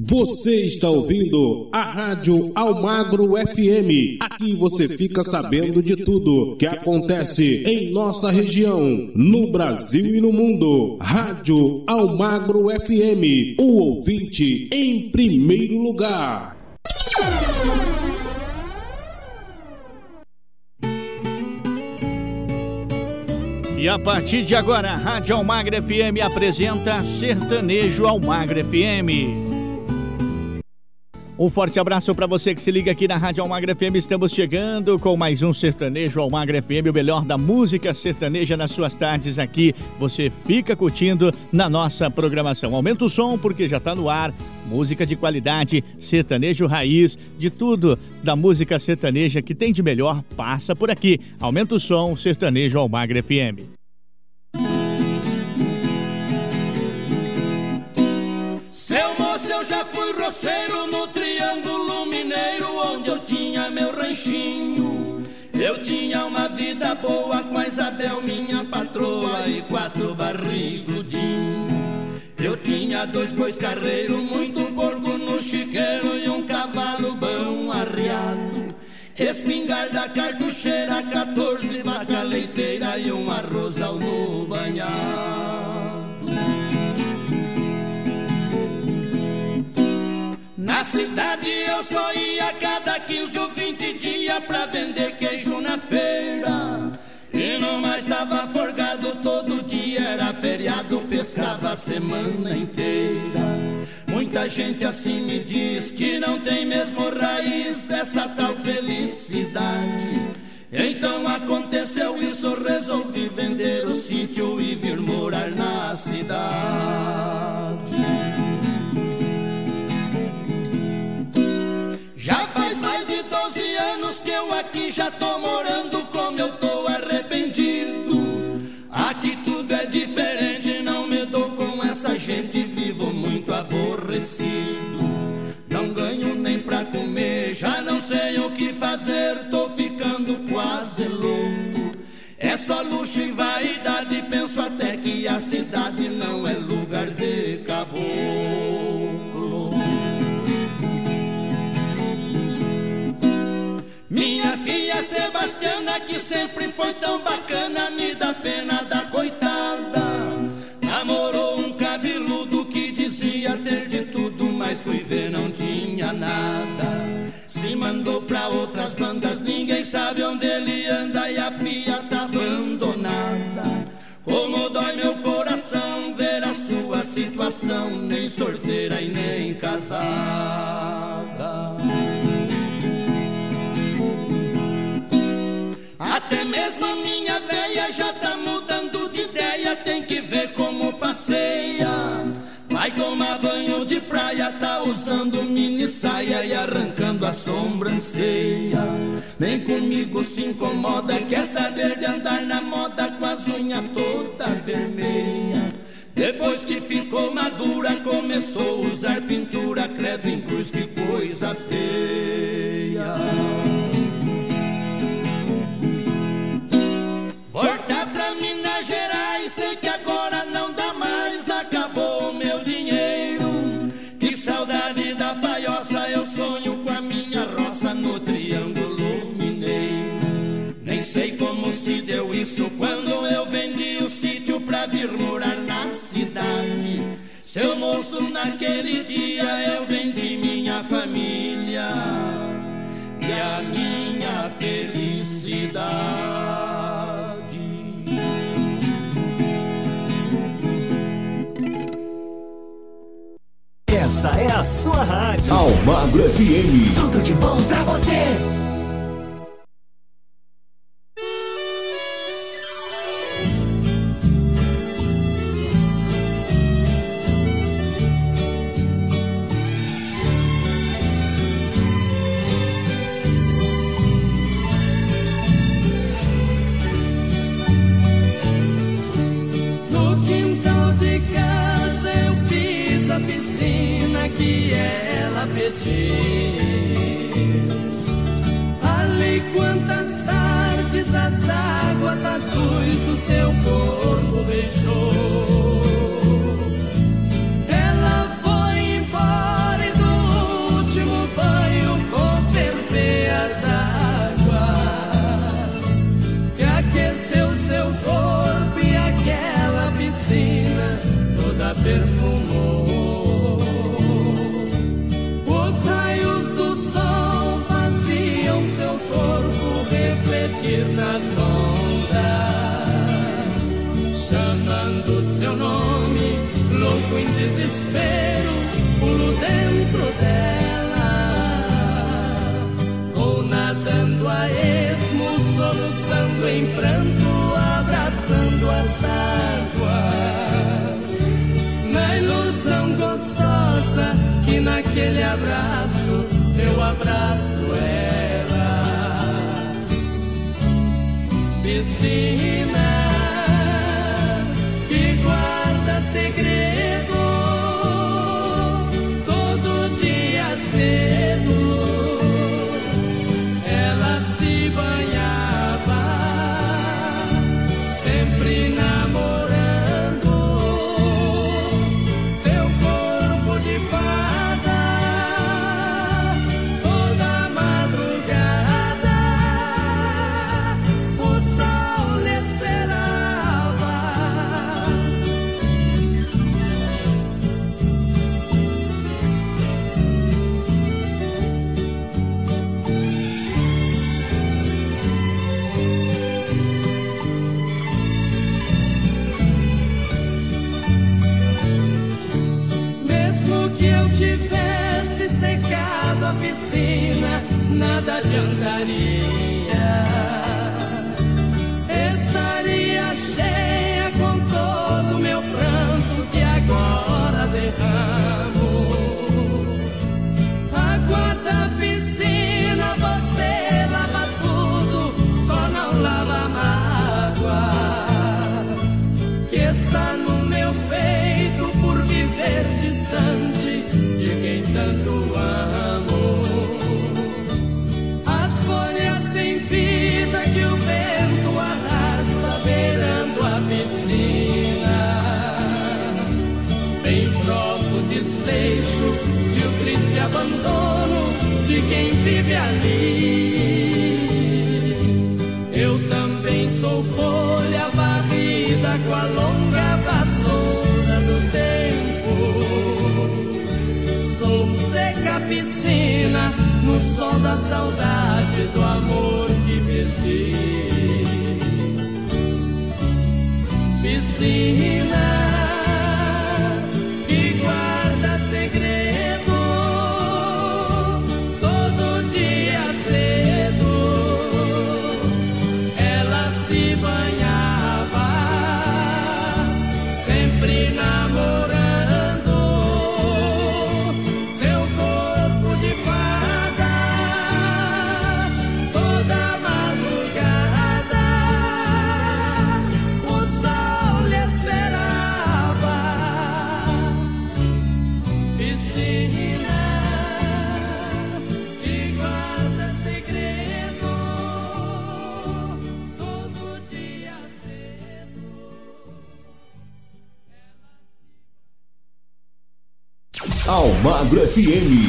Você está ouvindo a Rádio Almagro FM. Aqui você fica sabendo de tudo que acontece em nossa região, no Brasil e no mundo. Rádio Almagro FM, o ouvinte em primeiro lugar. E a partir de agora, a Rádio Almagro FM apresenta Sertanejo Almagro FM. Um forte abraço para você que se liga aqui na Rádio Almagra FM. Estamos chegando com mais um Sertanejo Almagra FM, o melhor da música sertaneja nas suas tardes aqui. Você fica curtindo na nossa programação. Aumenta o som porque já está no ar. Música de qualidade, sertanejo raiz, de tudo da música sertaneja que tem de melhor passa por aqui. Aumenta o som, Sertanejo Almagra FM. Eu já fui roceiro no meu ranchinho. Eu tinha uma vida boa com a Isabel, minha patroa, e quatro barrigudinhos. Eu tinha dois bois carreiros, muito porco no chiqueiro e um cavalo bom arriado. Espingarda cartucheira, 14 vaca leiteira e um arrozal no banhado. Na cidade eu só ia cada 15 ou 20 dias pra vender queijo na feira. E não mais tava forgado todo dia, era feriado, pescava a semana inteira. Muita gente assim me diz que não tem mesmo raiz essa tal felicidade. Então aconteceu isso, resolvi vender o sítio e vir morar na cidade. Tô morando como eu tô arrependido. Aqui tudo é diferente, não me dou com essa gente, vivo muito aborrecido. Não ganho nem pra comer, já não sei o que fazer, tô ficando quase louco. É só luxo e vaidade, penso até que a cidade não é lugar Sebastiana, que sempre foi tão bacana, me dá pena da coitada. Namorou um cabeludo que dizia ter de tudo, mas fui ver, não tinha nada. Se mandou pra outras bandas, ninguém sabe onde ele anda e a filha tá abandonada. Como dói meu coração ver a sua situação, nem sorteira e nem casada. Até mesmo a minha véia já tá mudando de ideia, tem que ver como passeia. Vai tomar banho de praia, tá usando mini saia e arrancando a sobrancelha. Nem comigo se incomoda, quer saber de andar na moda com as unhas toda vermelha. Depois que ficou madura, começou a usar pintura, credo em cruz, que coisa feia. Isso quando eu vendi o sítio pra vir morar na cidade. Seu moço, naquele dia eu vendi minha família e a minha felicidade. Essa é a sua rádio. Almagro FM. Tudo de bom pra você. Ela foi embora naquele abraço, eu abraço ela. Piscina. sua piscina nada adiantaria. esquina, no sol da saudade do amor que perdi. Piscina. Agro FM.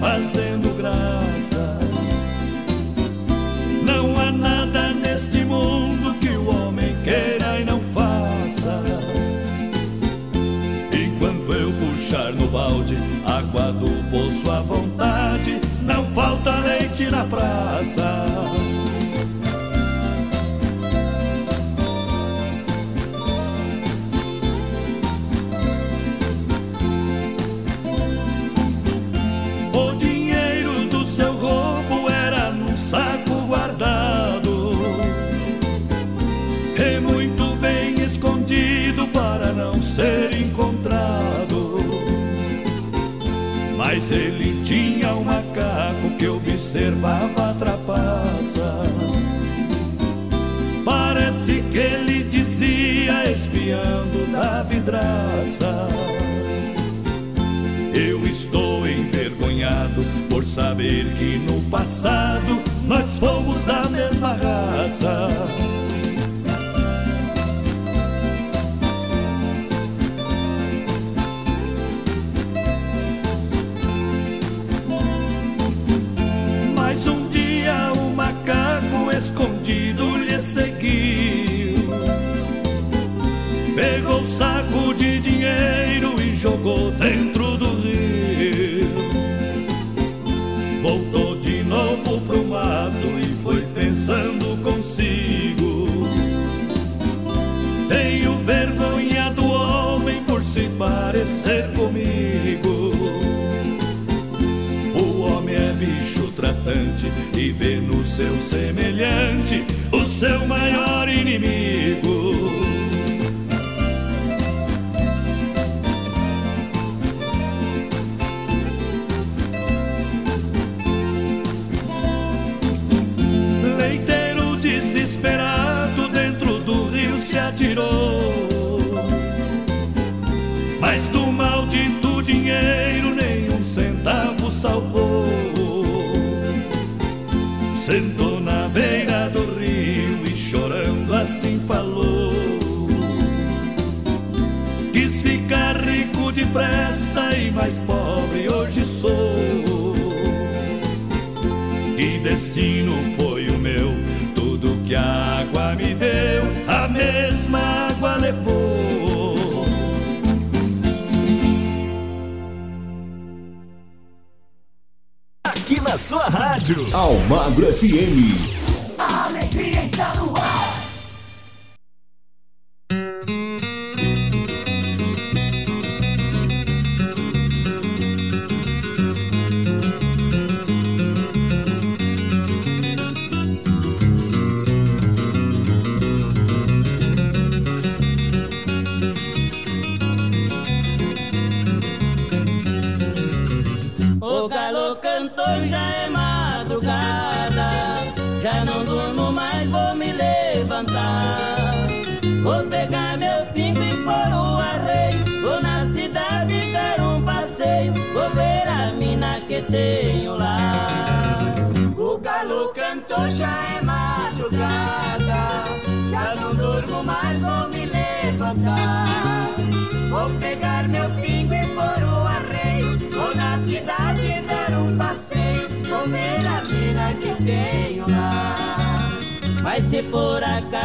fazer. observava a trapaça. Parece que ele dizia, espiando da vidraça: Eu estou envergonhado por saber que no passado nós fomos da mesma raça. Seu semelhante o seu maior sua rádio. Almagro FM. A alegria está no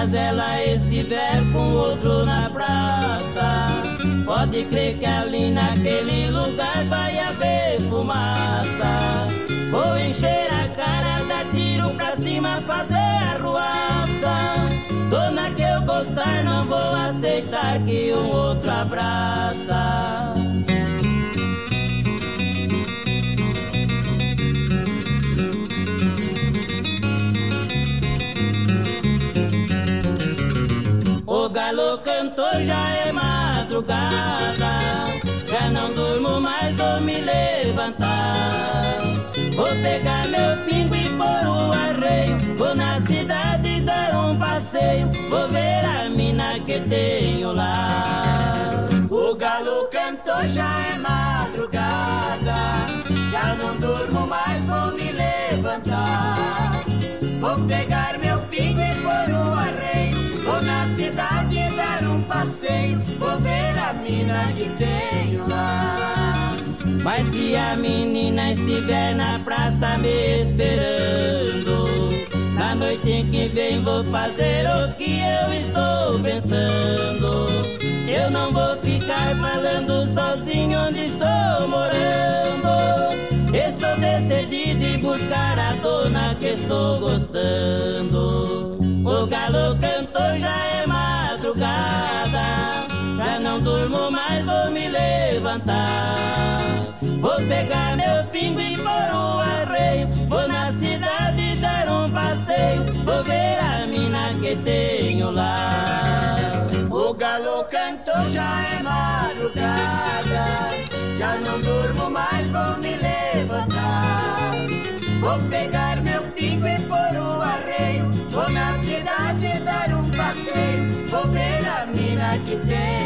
acaso ela estiver com outro na praça, pode crer que ali naquele lugar vai haver fumaça. Vou encher a cara, dar tiro pra cima, fazer arruaça. Dona que eu gostar, não vou aceitar que um outro abraça. Galo cantou, já é madrugada. Já não durmo mais, vou me levantar. Vou pegar meu pingo e pôr o arreio. Vou na cidade dar um passeio. Vou ver a mina que tenho lá. O galo cantou, já é madrugada. Já não durmo mais, vou me levantar. Vou pegar meu pingo e pôr o arreio. Vou na cidade dar um passeio. Vou ver a mina que tenho lá. Mas se a menina estiver na praça me esperando, na noite em que vem vou fazer o que eu estou pensando. Eu não vou ficar falando sozinho onde estou morando. Estou decidido em buscar a dona que estou gostando. O galo cantou, já é madrugada. Já não durmo mais, vou me levantar. Vou pegar meu pingo e pôr o arreio. Vou na cidade dar um passeio. Vou ver a mina que tenho lá. O galo cantou, já é madrugada. Já não durmo mais, vou me levantar. Vou pegar meu pingo e pôr o arreio. Vou na cidade dar um passeio. Que tenho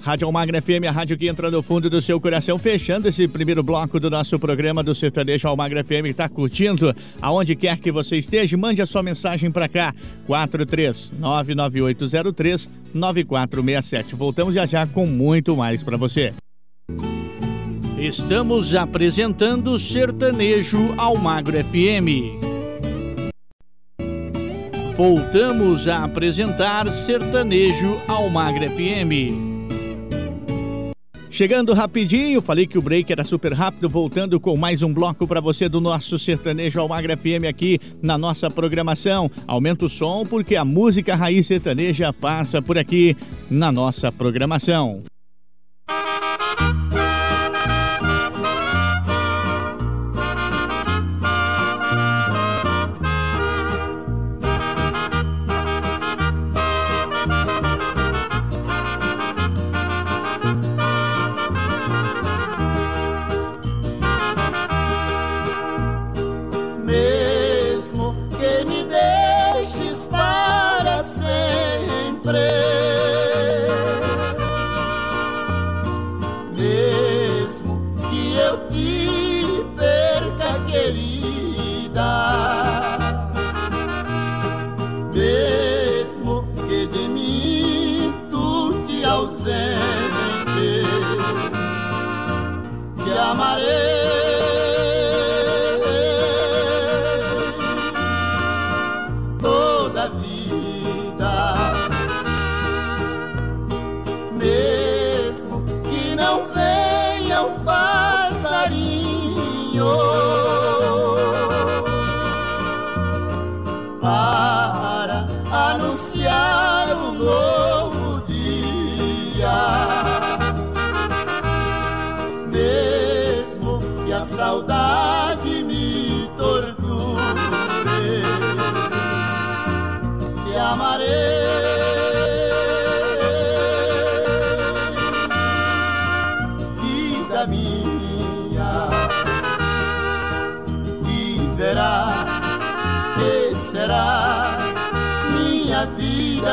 Rádio Almagra FM, a rádio que entra no fundo do seu coração, fechando esse primeiro bloco do nosso programa do Sertanejo Almagra FM. Tá curtindo? Aonde quer que você esteja, mande a sua mensagem para cá. 4399803 9467. Voltamos já já com muito mais para você. Estamos apresentando Sertanejo Almagro FM. Voltamos a apresentar Sertanejo Almagro FM. Chegando rapidinho, falei que o break era super rápido, voltando com mais um bloco para você do nosso Sertanejo Almagra FM aqui na nossa programação. Aumenta o som porque a música raiz sertaneja passa por aqui na nossa programação.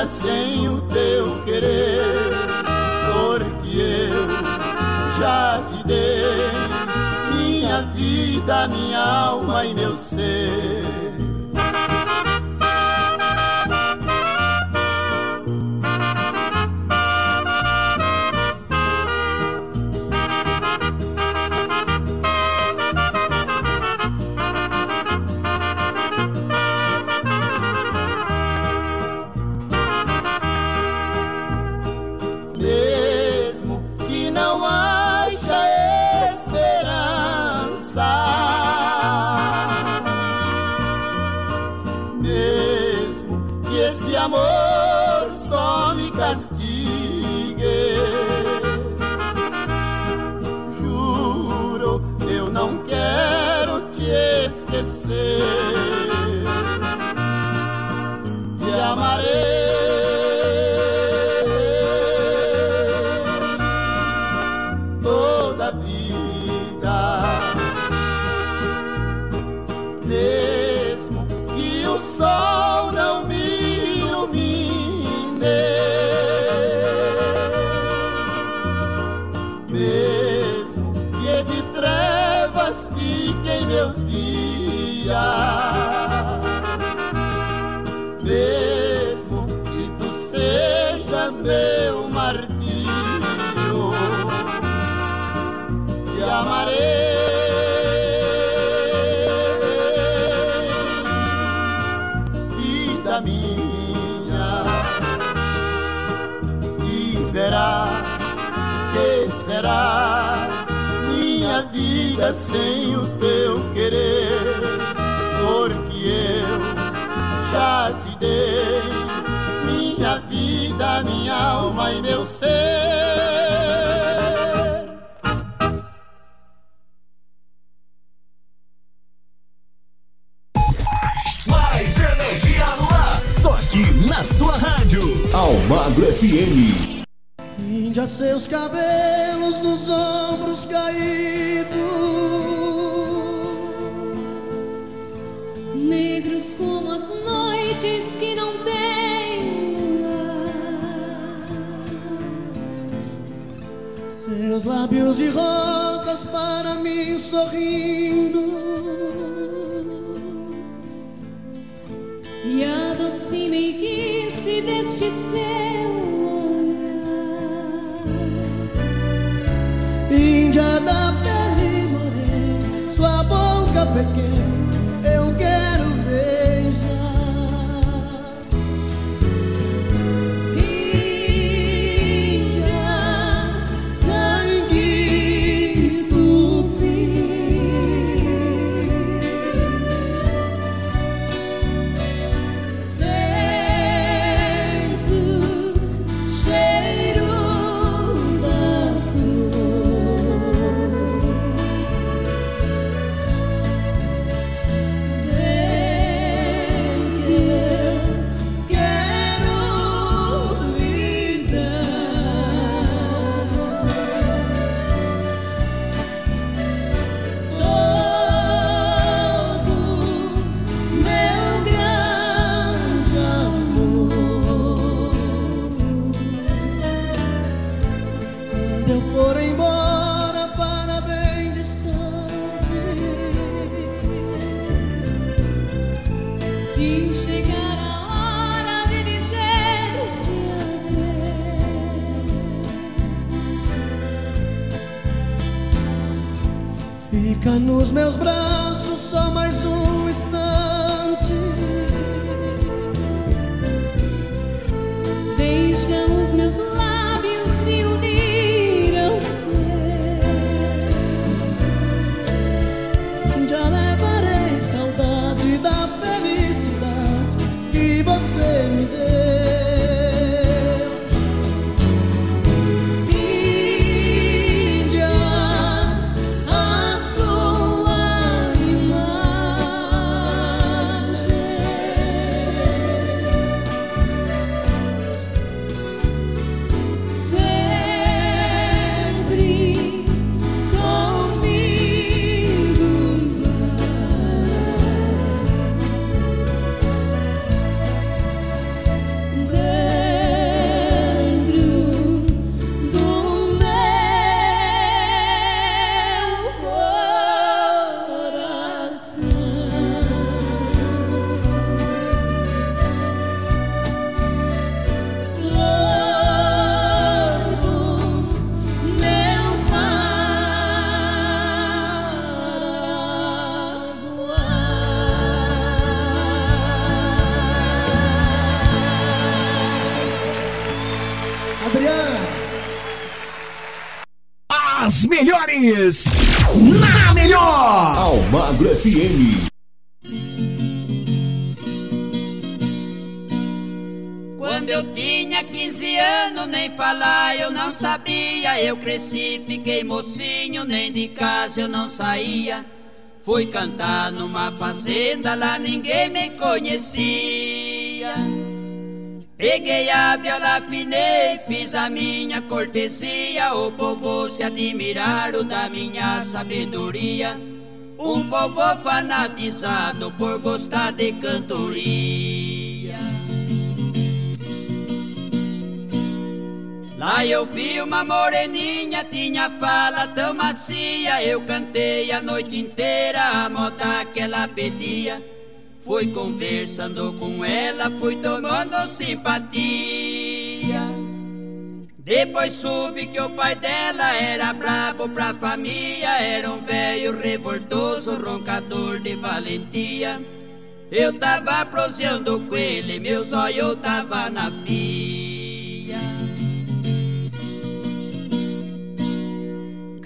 Sem o teu querer, porque eu já te dei minha vida, minha alma e meu ser. Vida sem o teu querer, porque eu já te dei minha vida, minha alma e meu ser. Mais energia no ar, só aqui na sua rádio. Almagro FM. Seus cabelos nos ombros caídos Negros como as noites que não têm Seus lábios de rosas para mim sorrindo. E a doce meiguice deste seu boca pequena. Melhores na melhor. Almagro FM. Quando eu tinha 15 anos, nem falar eu não sabia. Eu cresci, fiquei mocinho, nem de casa eu não saía. Fui cantar numa fazenda, lá ninguém me conhecia. Peguei a viola, afinei, fiz a minha cortesia. O povo se admiraram da minha sabedoria. Um povo fanatizado por gostar de cantoria. Lá eu vi uma moreninha, tinha fala tão macia. Eu cantei a noite inteira a moda que ela pedia. Fui conversando com ela, fui tomando simpatia. Depois soube que o pai dela era brabo pra família, era um velho revoltoso, roncador de valentia. Eu tava proseando com ele, meu zóio tava na pia.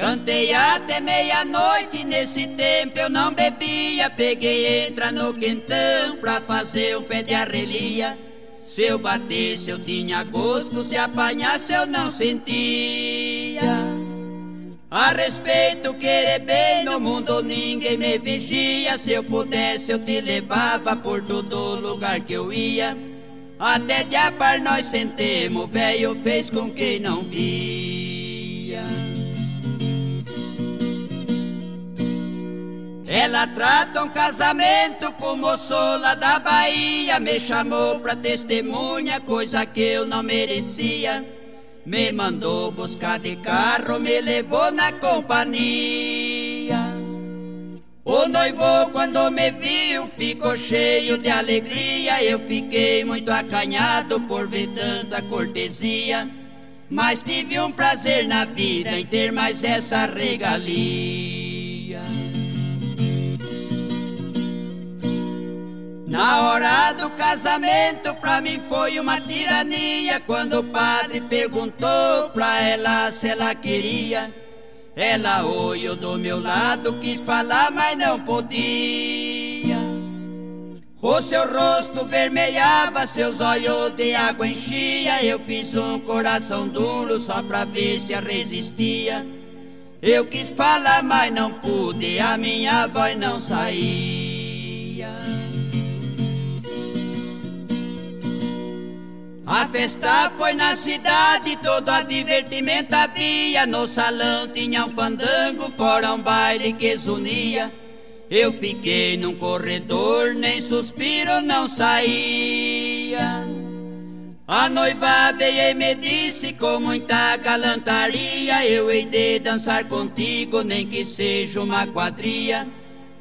Cantei até meia-noite, nesse tempo eu não bebia. Peguei entra no quentão pra fazer um pé de arrelia. Se eu batesse eu tinha gosto, se apanhasse eu não sentia. A respeito, querer bem no mundo ninguém me vigia. Se eu pudesse eu te levava por todo lugar que eu ia. Até de apar nós sentemos, velho fez com quem não via. Ela trata um casamento com o moço lá da Bahia. Me chamou pra testemunha, coisa que eu não merecia. Me mandou buscar de carro, me levou na companhia. O noivo, quando me viu, ficou cheio de alegria. Eu fiquei muito acanhado por ver tanta cortesia. Mas tive um prazer na vida em ter mais essa regalia. Na hora do casamento, pra mim foi uma tirania. Quando o padre perguntou pra ela se ela queria, ela olhou do meu lado, quis falar, mas não podia. O seu rosto vermelhava, seus olhos de água enchia. Eu fiz um coração duro só pra ver se resistia. Eu quis falar, mas não pude, a minha voz não saía. A festa foi na cidade, todo divertimento havia. No salão tinha um fandango, fora um baile que unia. Eu fiquei num corredor, nem suspiro não saía. A noiva veio e me disse com muita galantaria: Eu hei de dançar contigo, nem que seja uma quadrilha.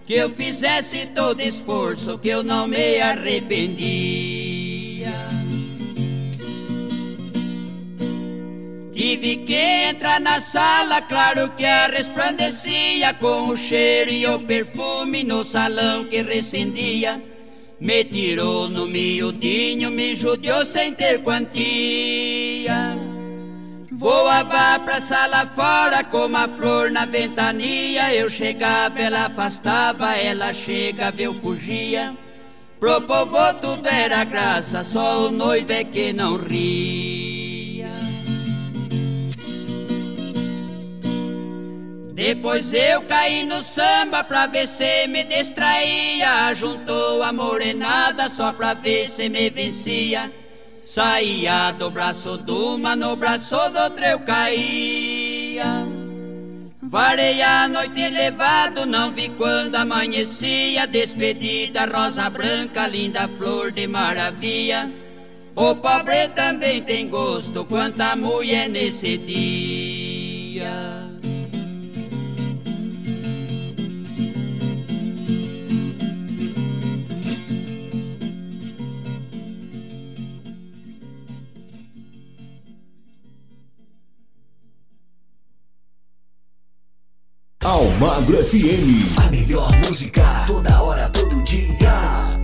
Que eu fizesse todo esforço, que eu não me arrependia. Tive que entrar na sala, claro que a resplandecia com o cheiro e o perfume no salão que recendia. Me tirou no miudinho, me judiou sem ter quantia. Voava pra sala fora como a flor na ventania. Eu chegava, ela afastava, ela chegava, eu fugia. Pro povo tudo era graça, só o noivo é que não ria. Depois eu caí no samba pra ver se me distraía. Juntou a morenada só pra ver se me vencia. Saía do braço de uma, no braço do outro eu caía. Varei a noite elevado, não vi quando amanhecia. Despedida, rosa branca, linda flor de maravilha. O pobre também tem gosto, quanta mulher nesse dia. Almagro FM. A melhor música toda hora, todo dia.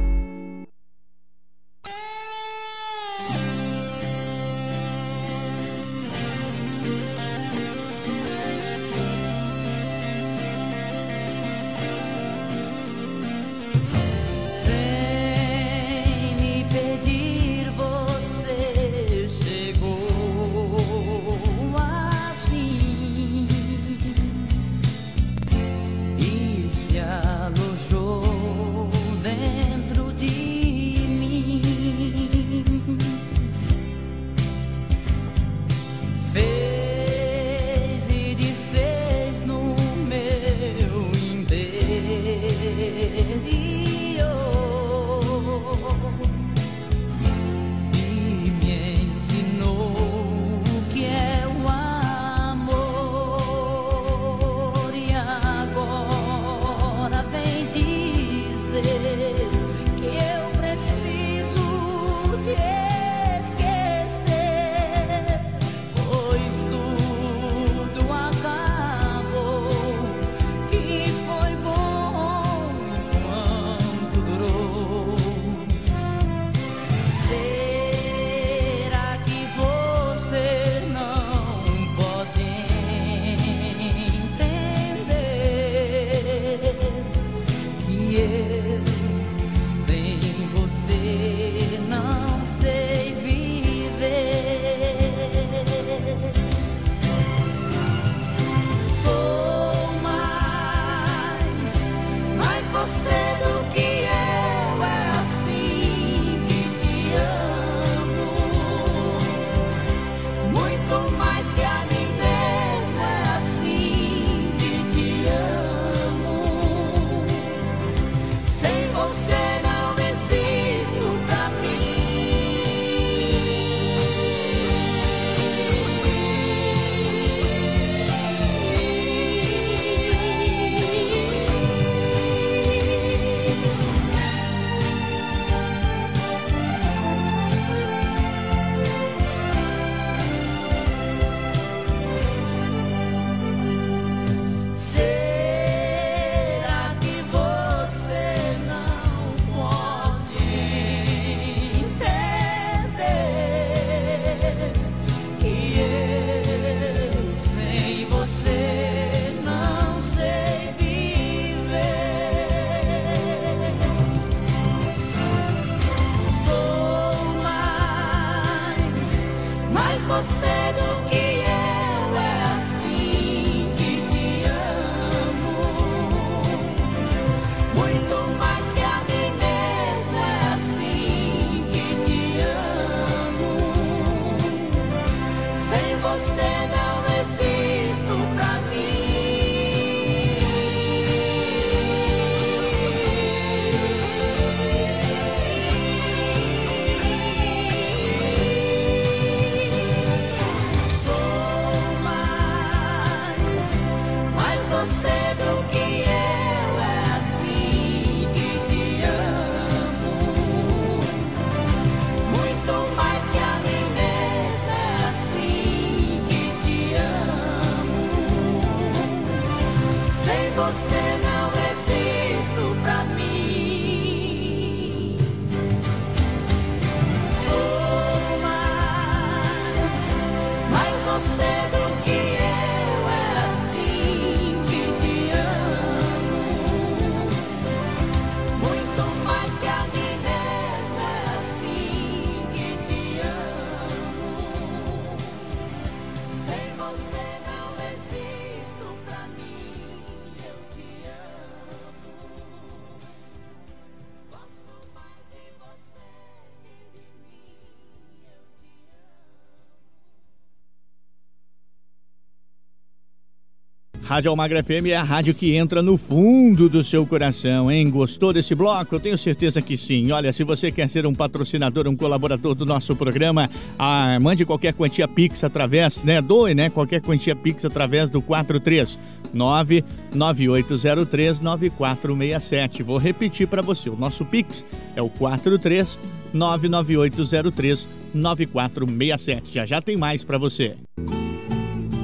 Rádio Almagra FM é a rádio que entra no fundo do seu coração, hein? Gostou desse bloco? Eu tenho certeza que sim. Olha, se você quer ser um patrocinador, um colaborador do nosso programa, ah, mande qualquer quantia Pix através, né? Doe, né? Qualquer quantia Pix através do 439 9803 9467. Vou repetir para você. O nosso Pix é o 43 99803 9467. Já já tem mais para você.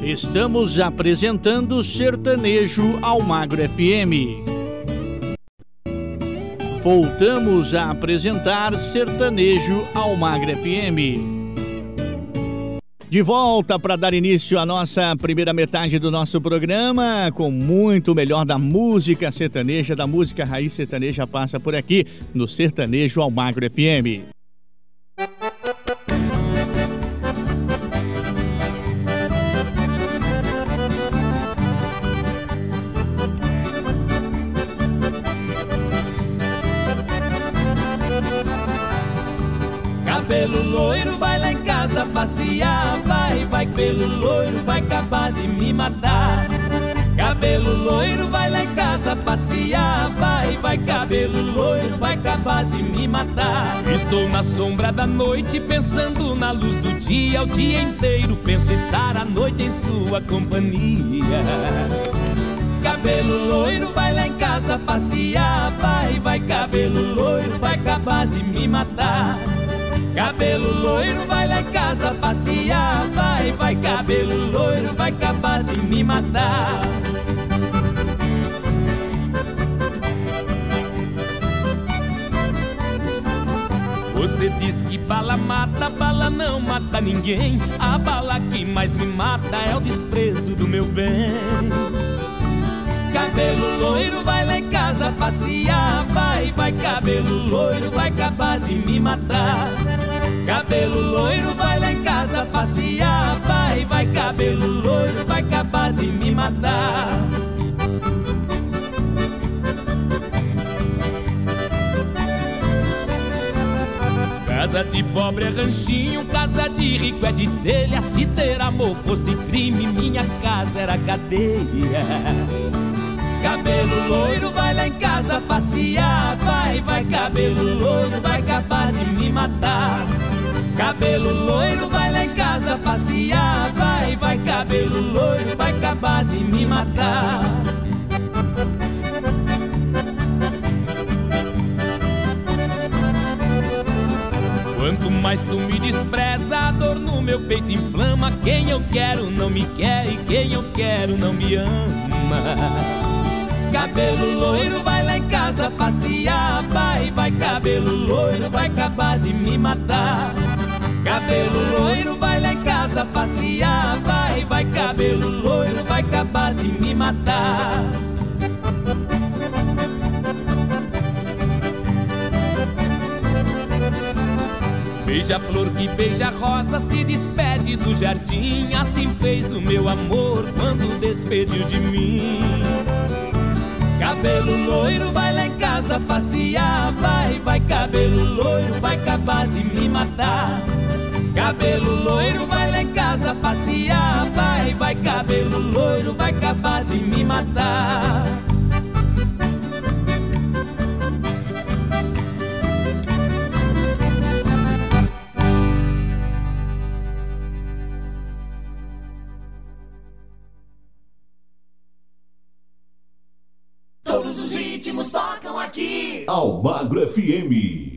Estamos apresentando Sertanejo Almagro FM. Voltamos a apresentar Sertanejo Almagro FM. De volta para dar início à nossa primeira metade do nosso programa, com muito melhor da música sertaneja, da música raiz sertaneja passa por aqui no Sertanejo Almagro FM. Matar. Cabelo loiro, vai lá em casa passear. Vai, vai, cabelo loiro, vai acabar de me matar. Estou na sombra da noite, pensando na luz do dia. O dia inteiro penso estar à noite em sua companhia. Cabelo loiro, vai lá em casa passear. Vai, vai, cabelo loiro, vai acabar de me matar. Cabelo loiro, vai lá em casa passear. Vai, vai, cabelo loiro, vai acabar de me matar. Você diz que bala mata, bala não mata ninguém. A bala que mais me mata é o desprezo do meu bem. Cabelo loiro, vai lá em casa passear. Vai, vai, cabelo loiro, vai acabar de me matar. Cabelo loiro, vai lá em casa passear. Vai, vai, cabelo loiro, vai acabar de me matar. Casa de pobre é ranchinho, casa de rico é de telha. Se ter amor fosse crime, minha casa era cadeia. Cabelo loiro, vai lá em casa passear. Vai, vai, cabelo loiro, vai acabar de me matar. Cabelo loiro, vai lá em casa passear. Vai, vai, cabelo loiro, vai acabar de me matar. Quanto mais tu me despreza, a dor no meu peito inflama. Quem eu quero não me quer e quem eu quero não me ama. Cabelo loiro, vai lá em casa passear. Vai, vai, cabelo loiro, vai acabar de me matar. Cabelo loiro, vai lá em casa passear. Vai, vai, cabelo loiro, vai acabar de me matar. Beija-flor que beija rosa se despede do jardim. Assim fez o meu amor quando despediu de mim. Cabelo loiro, vai lá em casa passear. Vai, vai, cabelo loiro, vai acabar de me matar. Cabelo loiro, vai lá em casa passear. Vai, vai, cabelo loiro, vai acabar de me matar. FM.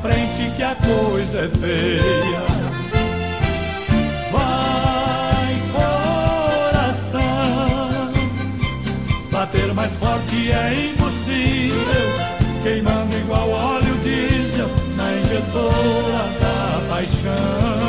Frente que a coisa é feia. Vai, coração, bater mais forte é impossível, queimando igual óleo diesel na injetora da paixão.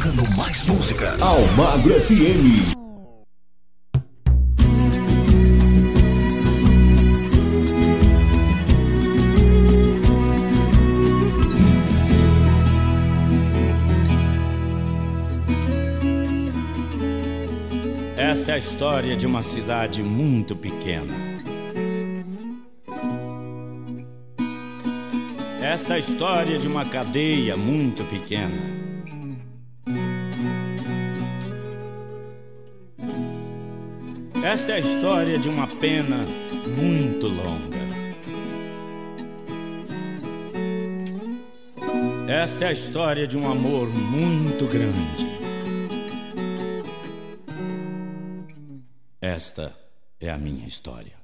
Tocando mais música. Almagro FM. Esta é a história de uma cidade muito pequena. Esta é a história de uma cadeia muito pequena. Esta é a história de uma pena muito longa. Esta é a história de um amor muito grande. Esta é a minha história.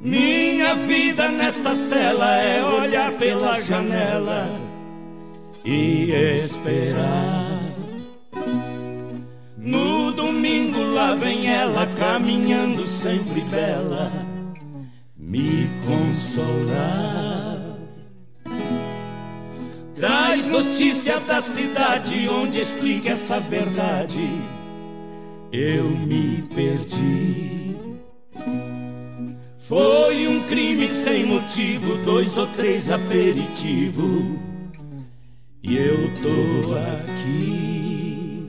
Minha vida nesta cela é olhar pela janela e esperar. No domingo lá vem ela caminhando sempre bela, me consolar. Traz notícias da cidade onde explica essa verdade. Eu me perdi. Foi um crime sem motivo, dois ou três aperitivo. E eu tô aqui.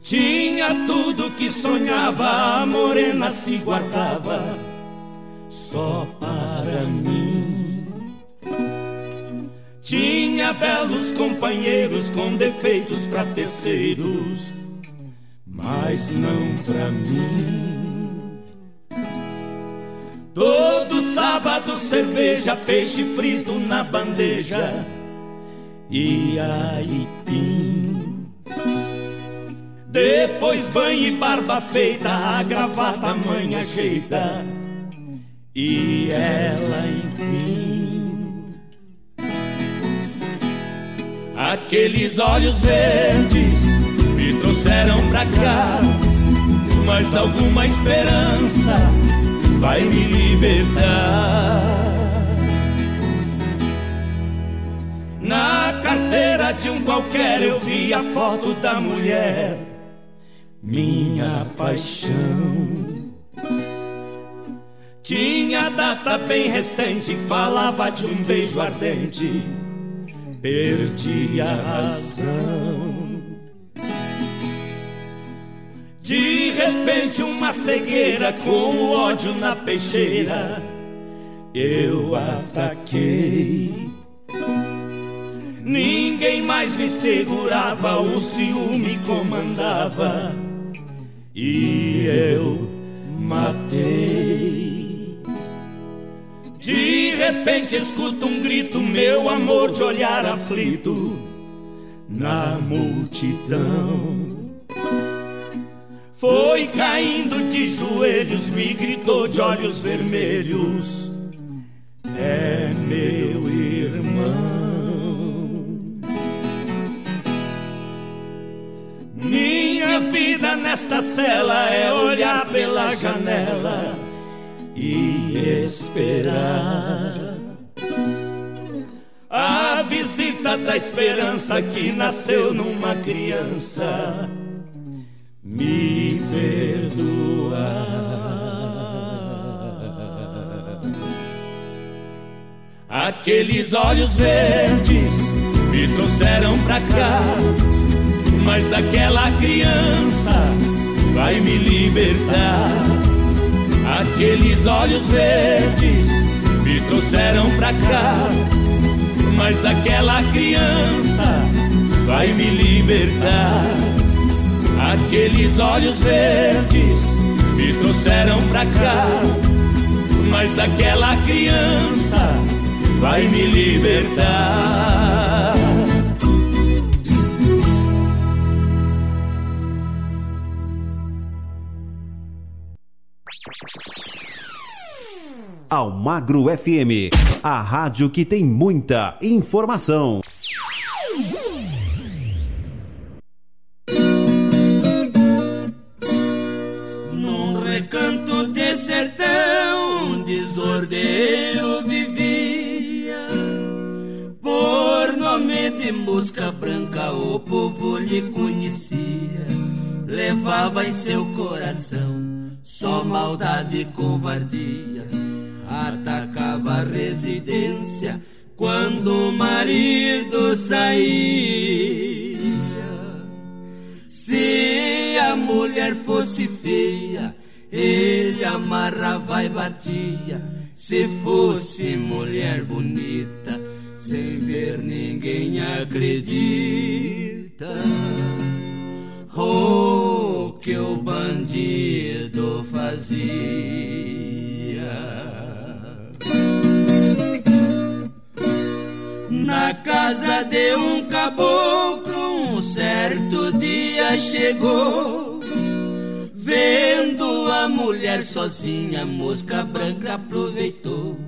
Tinha tudo que sonhava, a morena se guardava só para mim. Tinha belos companheiros com defeitos pra terceiros, mas não pra mim. Sábado cerveja, peixe frito na bandeja. E aipim. Depois banho e barba feita, a gravata mãe ajeita e ela enfim. Aqueles olhos verdes me trouxeram pra cá, mas alguma esperança vai me libertar. Na carteira de um qualquer eu vi a foto da mulher, minha paixão. Tinha data bem recente, falava de um beijo ardente. Perdi a razão. De repente, uma cegueira com ódio na peixeira. Eu ataquei. Ninguém mais me segurava, o ciúme comandava. E eu matei. De repente escuto um grito, meu amor de olhar aflito na multidão. Foi caindo de joelhos, me gritou de olhos vermelhos. É meu irmão. Minha vida nesta cela é olhar pela janela e esperar a visita da esperança que nasceu numa criança. Me perdoa. Aqueles olhos verdes me trouxeram pra cá, mas aquela criança vai me libertar. Aqueles olhos verdes me trouxeram pra cá, mas aquela criança vai me libertar. Aqueles olhos verdes me trouxeram pra cá, mas aquela criança vai me libertar. Almagro FM, a rádio que tem muita informação. Maldade e covardia. Atacava a residência quando o marido saía. Se a mulher fosse feia, ele amarrava e batia. Se fosse mulher bonita, sem ver ninguém acredita. Oh, que o bandido fazia. Na casa de um caboclo, um certo dia chegou. Vendo a mulher sozinha, mosca branca aproveitou.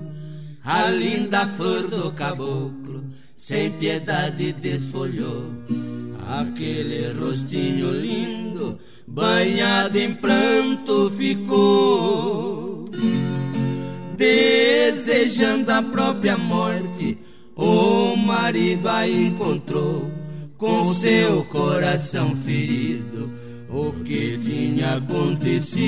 A linda flor do caboclo, sem piedade desfolhou. Aquele rostinho lindo, banhado em pranto ficou. Desejando a própria morte, o marido a encontrou com seu coração ferido. O que tinha acontecido?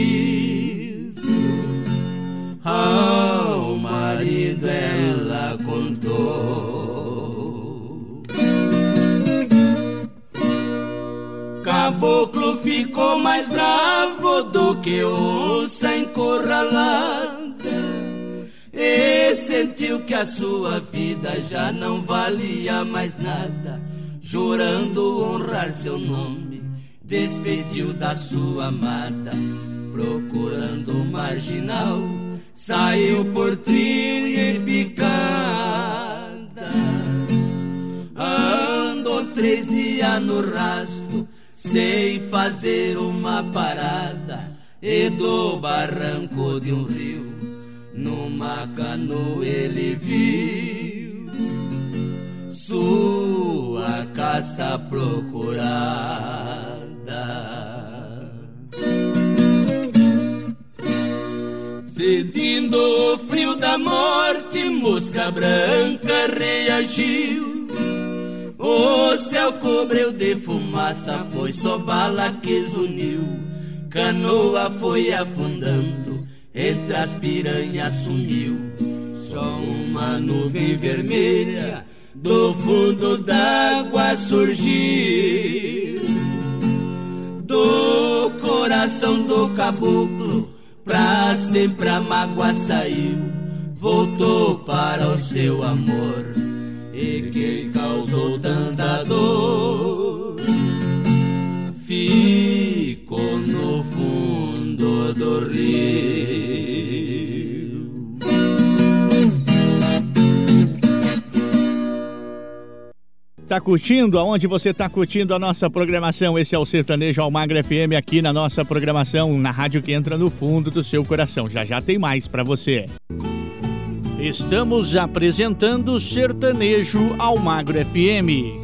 Ao marido ela contou. Caboclo ficou mais bravo do que onça encurralada e sentiu que a sua vida já não valia mais nada. Jurando honrar seu nome, despediu da sua amada, procurando o marginal, saiu por trio e picada. Andou três dias no rastro, sem fazer uma parada, e do barranco de um rio, numa canoa ele viu sua casa faça procurada. Sentindo o frio da morte, mosca branca reagiu. O céu cobriu de fumaça, foi só bala que zuniu. Canoa foi afundando, entre as piranhas sumiu. Só uma nuvem vermelha do fundo d'água surgiu. Do coração do caboclo, pra sempre a mágoa saiu. Voltou para o seu amor e que causou tanta dor. Ficou no fundo do rio. Tá curtindo? Aonde você tá curtindo a nossa programação? Esse é o Sertanejo Almagra FM aqui na nossa programação, na rádio que entra no fundo do seu coração. Já já tem mais para você. Estamos apresentando Sertanejo Almagro FM.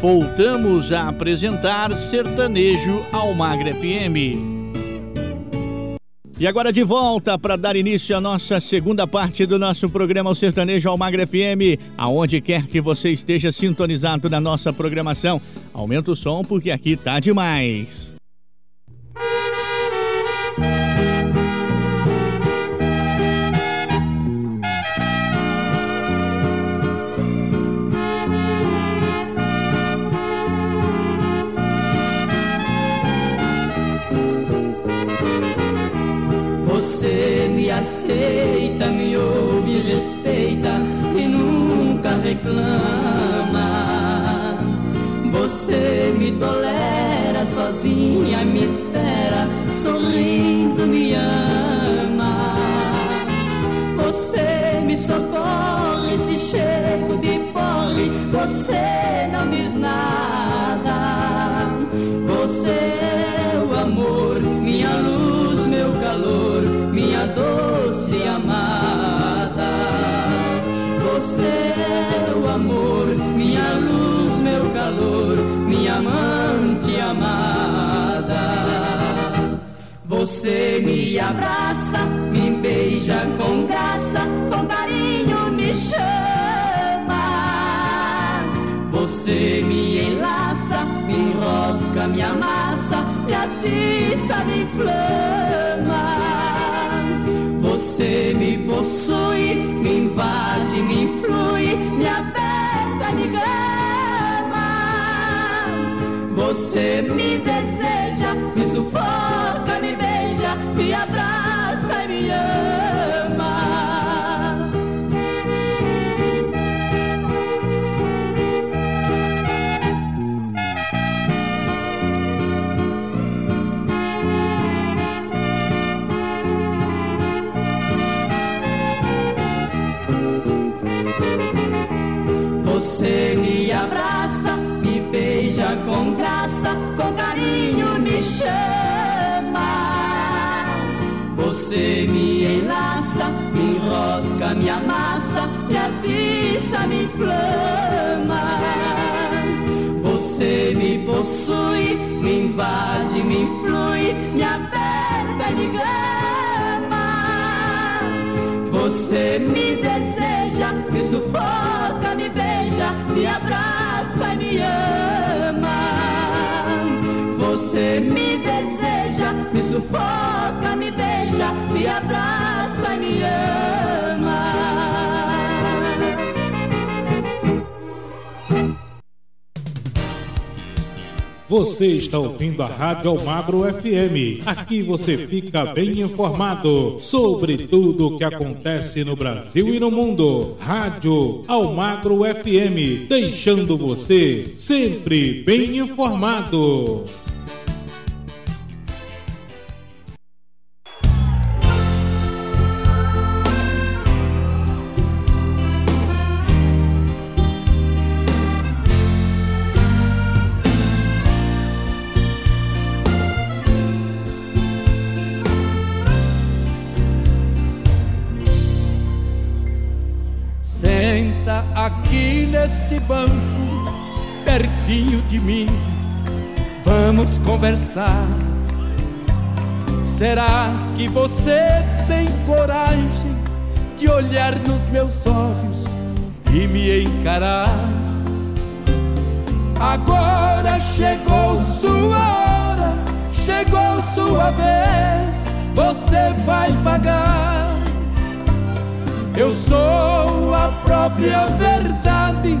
Voltamos a apresentar Sertanejo Almagro FM. E agora de volta para dar início à nossa segunda parte do nosso programa o Sertanejo Almagra FM, aonde quer que você esteja sintonizado na nossa programação. Aumenta o som porque aqui tá demais. Aceita, me ouve, respeita e nunca reclama. Você me tolera sozinha, me espera, sorrindo me ama. Você me socorre se chego de porre, você não diz nada. Você é o amor, minha luz, meu calor, minha doce Você me abraça, me beija com graça, com carinho me chama. Você me enlaça, me enrosca, me amassa, me atiça, me inflama. Você me possui, me invade, me influi, me aperta, me gama. Você me deseja, me sufoca, me beija, me abraça e me ama. Você me enlaça, me enrosca, me amassa, me atiça, me inflama. Você me possui, me invade, me influi, me aperta e me gama. Você me deseja, me sufoca, me beija, me abraça e me ama. Você me deseja, me sufoca, me beija, me abraça e me ama. Você está ouvindo a Rádio Almagro FM. Aqui você fica bem informado sobre tudo o que acontece no Brasil e no mundo. Rádio Almagro FM, deixando você sempre bem informado. Mim. Vamos conversar. Será que você tem coragem de olhar nos meus olhos e me encarar? Agora chegou sua hora, chegou sua vez, você vai pagar. Eu sou a própria verdade,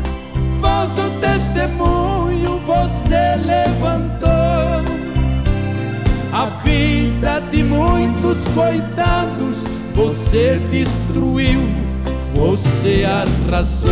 falso testemunho, você levantou. A vida de muitos coitados você destruiu, você arrasou.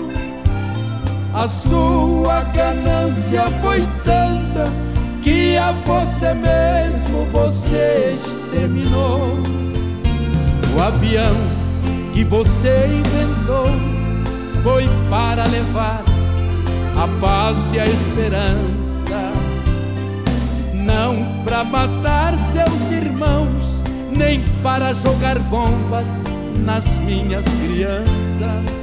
A sua ganância foi tanta que a você mesmo você exterminou. O avião que você inventou foi para levar a paz e a esperança, não para matar seus irmãos, nem para jogar bombas nas minhas crianças.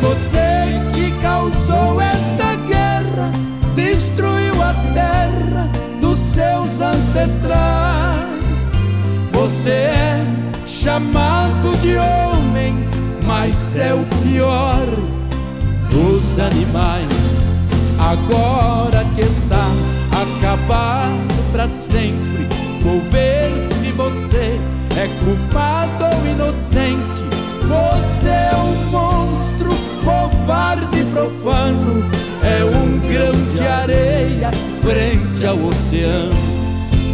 Você que causou esta guerra, destruiu a terra dos seus ancestrais. Você é chamado de homem, mas é o pior dos animais. Agora que está acabado para sempre, vou ver se você é culpado ou inocente. Você é um monstro covarde e profano, é um grão de areia frente ao oceano.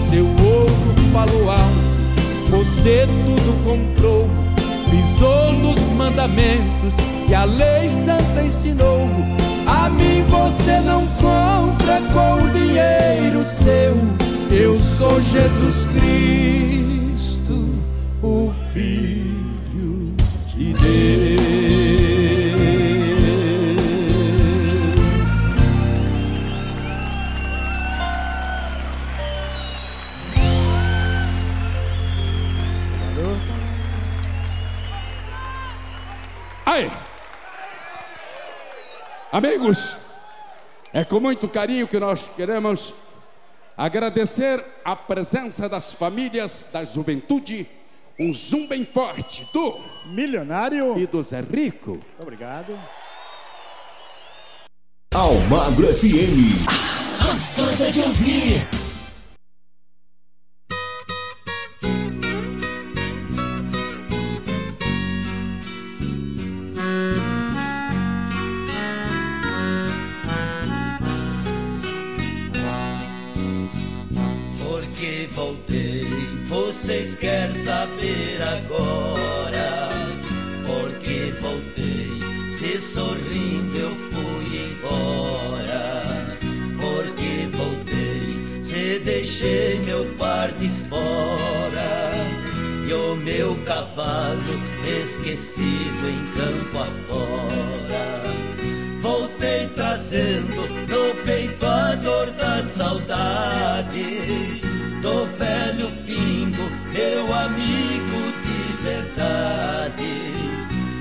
Seu ouro falou alto, você tudo comprou, pisou nos mandamentos que a lei santa ensinou. A mim você não compra com o dinheiro seu. Eu sou Jesus Cristo, o Filho de Deus. Amigos, é com muito carinho que nós queremos agradecer a presença das famílias da juventude. Um zoom bem forte do Milionário e do Zé Rico. Obrigado. Almagro FM. Gostosa de ouvir. Esquecido em campo afora. Voltei trazendo no peito a dor da saudade do velho pingo, meu amigo de verdade.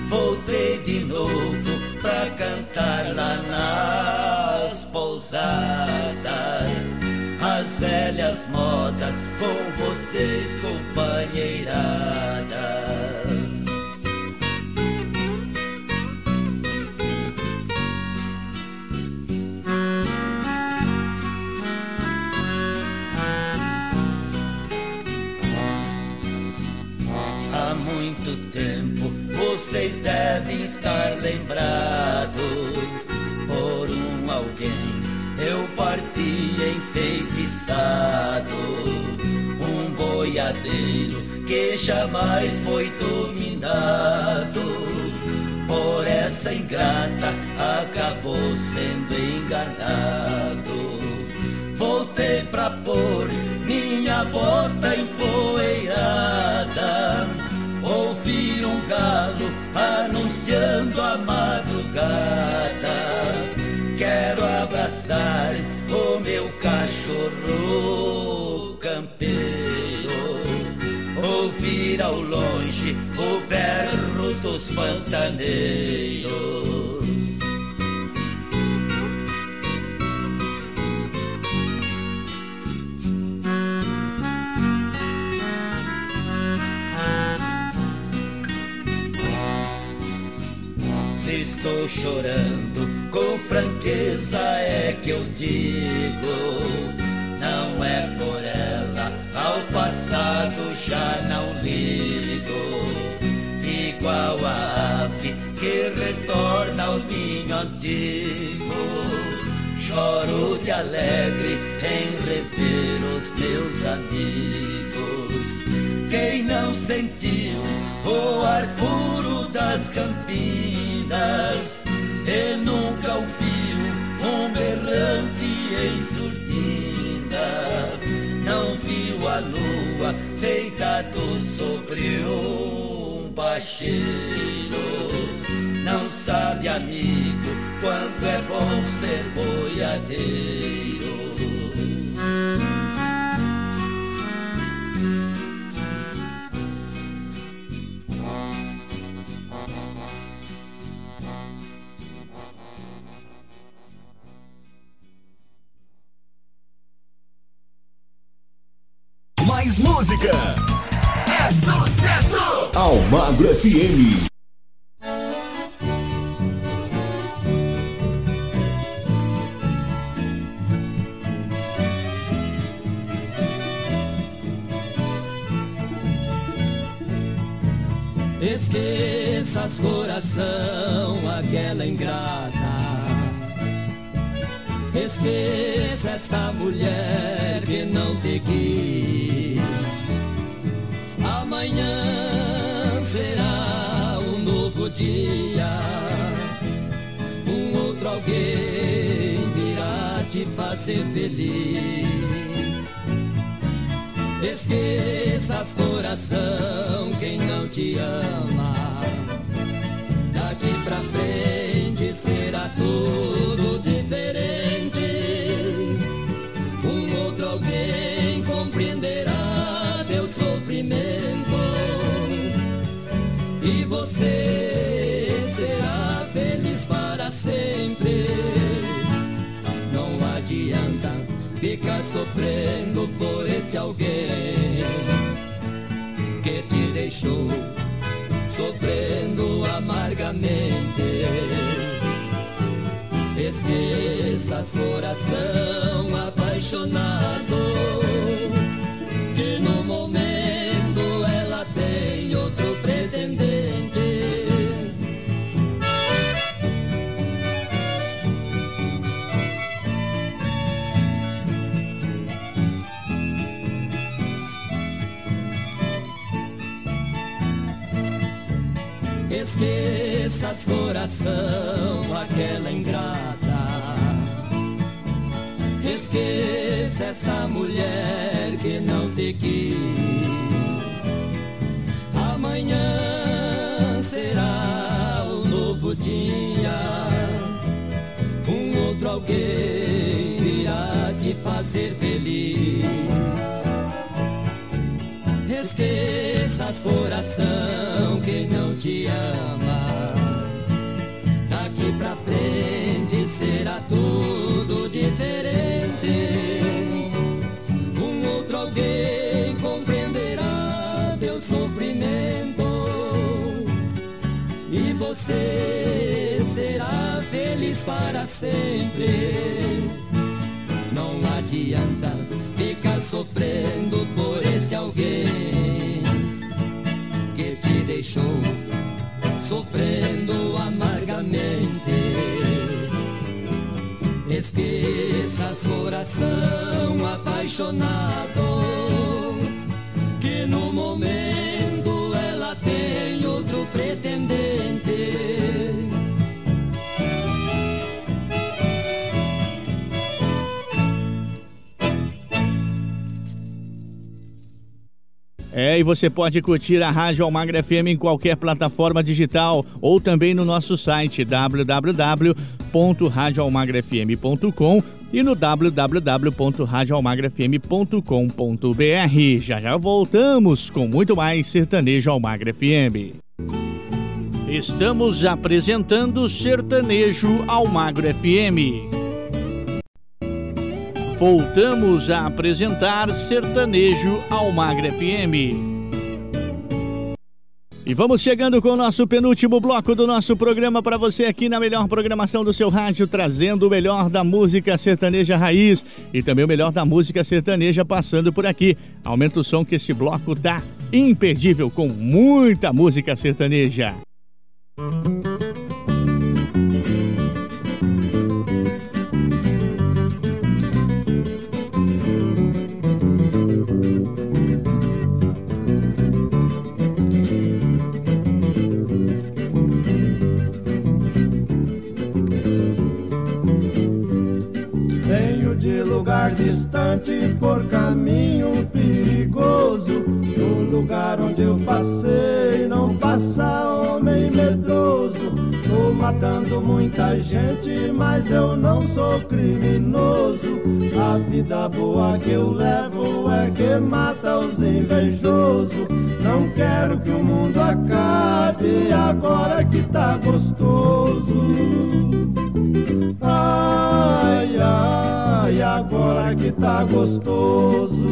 Voltei de novo pra cantar lá nas pousadas as velhas modas com vocês, companheiras. Jamais foi dominado lua deitado sobre um bacheiro, não sabe, amigo, quanto é bom ser boiadeiro. Música. É sucesso. Almagro FM. Esqueças coração, aquela ingrata. Esqueça esta mulher que não te quis. Amanhã será um novo dia. Um outro alguém virá te fazer feliz. Esqueças coração quem não te ama. Daqui pra frente será tudo diferente. Um outro alguém compreenderá teu sofrimento. Você será feliz para sempre. Não adianta ficar sofrendo por esse alguém que te deixou sofrendo amargamente. Esqueça coração apaixonado coração, aquela ingrata. Esqueça esta mulher que não te quis. Amanhã será um novo dia. Um outro alguém virá te fazer feliz. Esqueças coração quem não te ama frente será tudo diferente. Um outro alguém compreenderá teu sofrimento e você será feliz para sempre. Não adianta ficar sofrendo por este alguém que te deixou sofrendo a Esqueças coração apaixonado que no momento ela tem outro pretendente. É, e você pode curtir a Rádio Almagra FM em qualquer plataforma digital ou também no nosso site www.radioalmagrafm.com e no www.radioalmagrafm.com.br. Já já voltamos com muito mais Sertanejo Almagra FM. Estamos apresentando Sertanejo Almagro FM. Voltamos a apresentar Sertanejo Almagra FM. E vamos chegando com o nosso penúltimo bloco do nosso programa para você aqui na melhor programação do seu rádio, trazendo o melhor da música sertaneja raiz e também o melhor da música sertaneja passando por aqui. Aumenta o som que esse bloco tá imperdível com muita música sertaneja. Venho lugar distante por caminho perigoso. No lugar onde eu passei, não passa homem medroso. Tô matando muita gente, mas eu não sou criminoso. A vida boa que eu levo é que mata os invejosos. Não quero que o mundo acabe agora que tá gostoso. Ai, ai, agora que tá gostoso.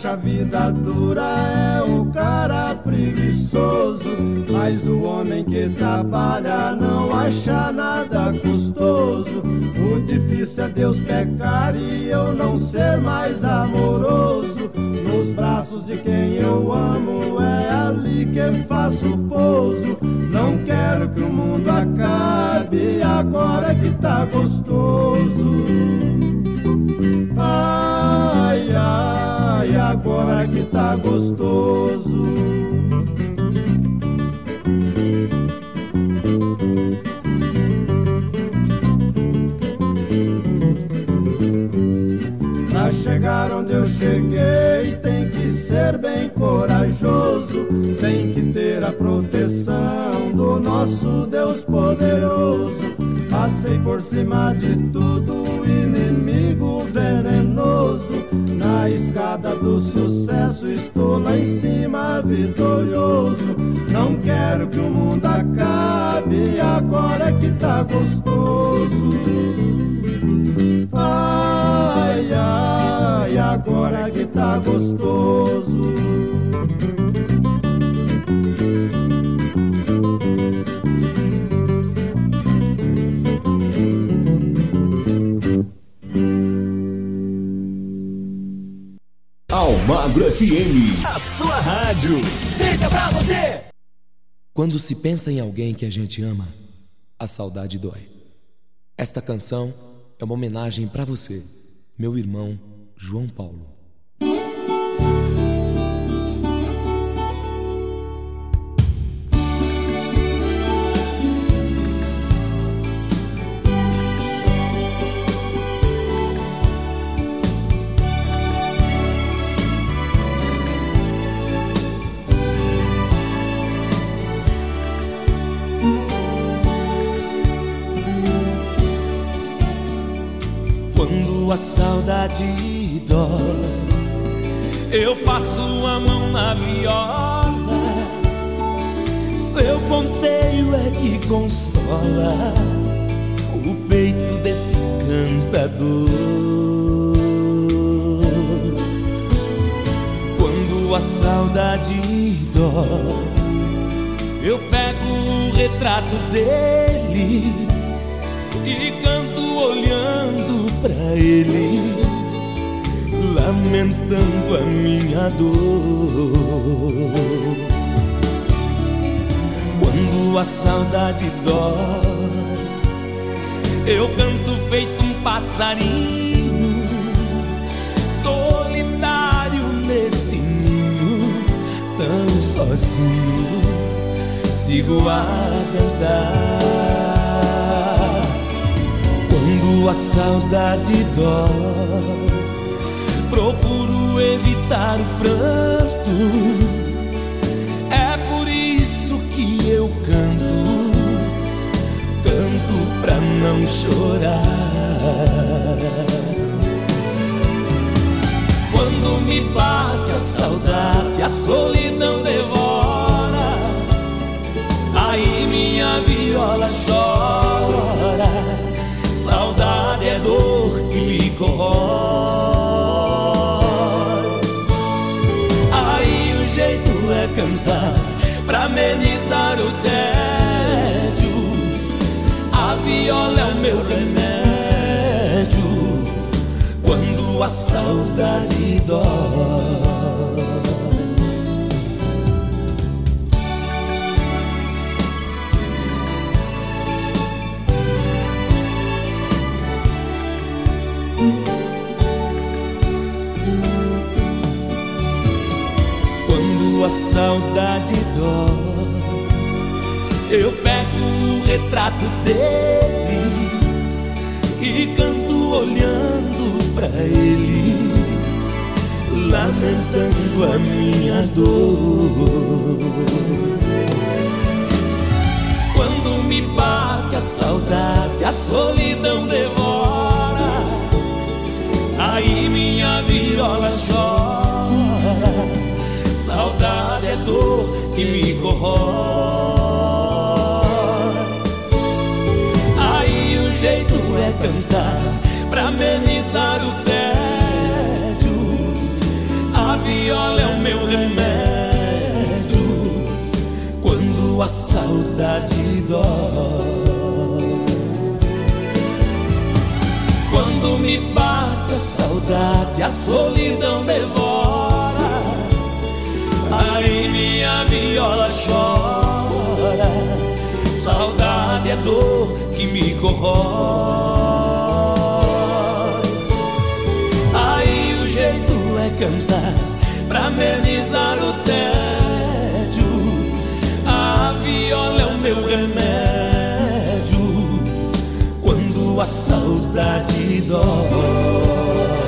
Acha a vida dura é o cara preguiçoso. Mas o homem que trabalha não acha nada custoso. O difícil é Deus pecar e eu não ser mais amoroso. Nos braços de quem eu amo é ali que faço pouso. Não quero que o mundo acabe agora que tá gostoso. Que tá gostoso. Pra chegar onde eu cheguei, tem que ser bem corajoso. Tem que ter a proteção do nosso Deus poderoso. Passei por cima de tudo, inimigo venenoso. Escada do sucesso, estou lá em cima vitorioso. Não quero que o mundo acabe, agora é que tá gostoso. Ai, ai, agora que tá gostoso. FM, a sua rádio. Fica pra você! Quando se pensa em alguém que a gente ama, a saudade dói. Esta canção é uma homenagem para você, meu irmão João Paulo. Quando saudade dói, eu passo a mão na viola. Seu ponteio é que consola o peito desse cantador. a saudade dói, eu pego o retrato dele e canto olhando ele, lamentando a minha dor. Quando a saudade dói, eu canto feito um passarinho, solitário nesse ninho, tão sozinho, sigo a cantar. Quando a saudade dói, procuro evitar o pranto. É por isso que eu canto, canto pra não chorar. Quando me bate a saudade, a solidão devora. Aí minha viola chora. Aí o jeito é cantar pra amenizar o tédio. A viola é o meu remédio quando a saudade dói. Saudade dói, eu pego o retrato dele e canto olhando pra ele, lamentando a minha dor. Quando me bate a saudade, a solidão devora. Aí minha viola chora. Saudade é dor que me corrói. Aí o jeito é cantar pra amenizar o tédio. A viola é o meu remédio quando a saudade dói. Quando me bate a saudade, a solidão devora. Aí minha viola chora. Saudade é dor que me corrói. Aí o jeito é cantar pra amenizar o tédio. A viola é o meu remédio quando a saudade dói.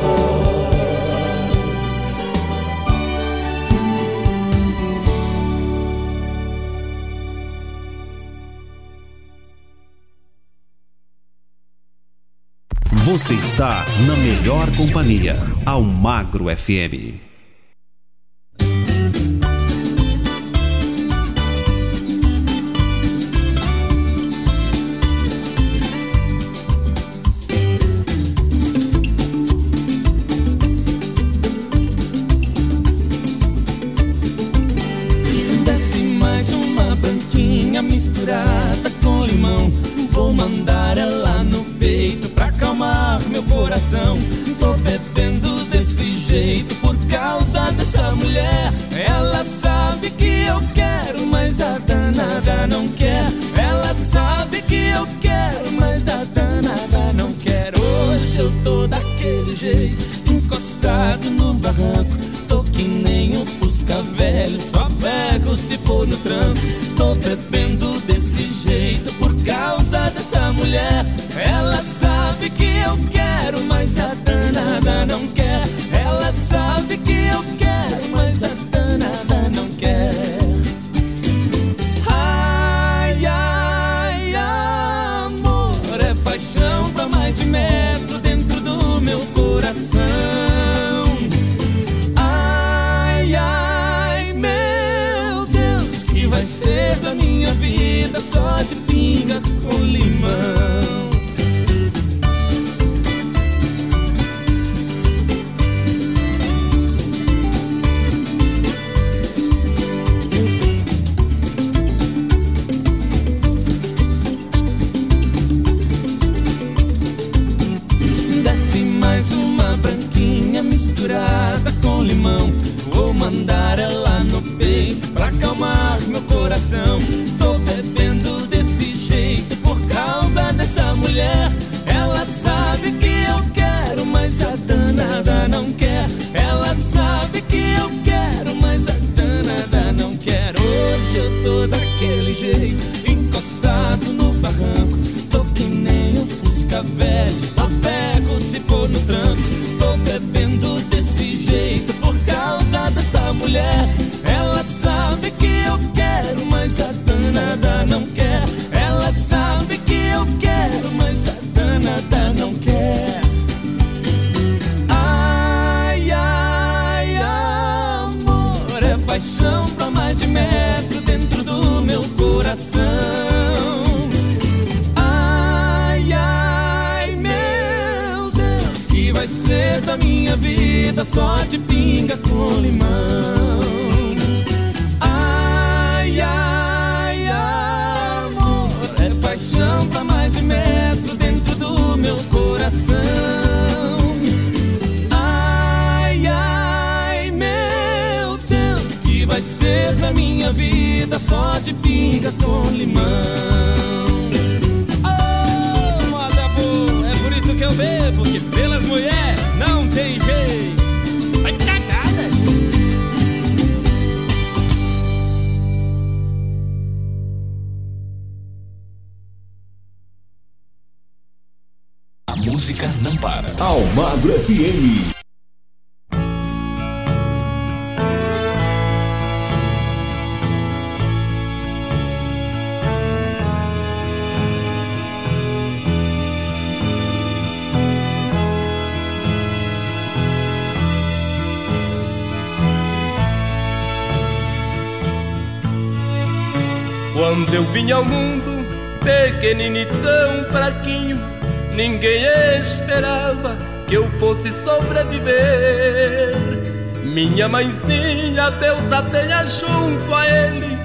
Você está na melhor companhia, Almagro FM. Vim ao mundo, pequenino e tão fraquinho, ninguém esperava que eu fosse sobreviver. Minha mãezinha, Deus a tenha junto a ele,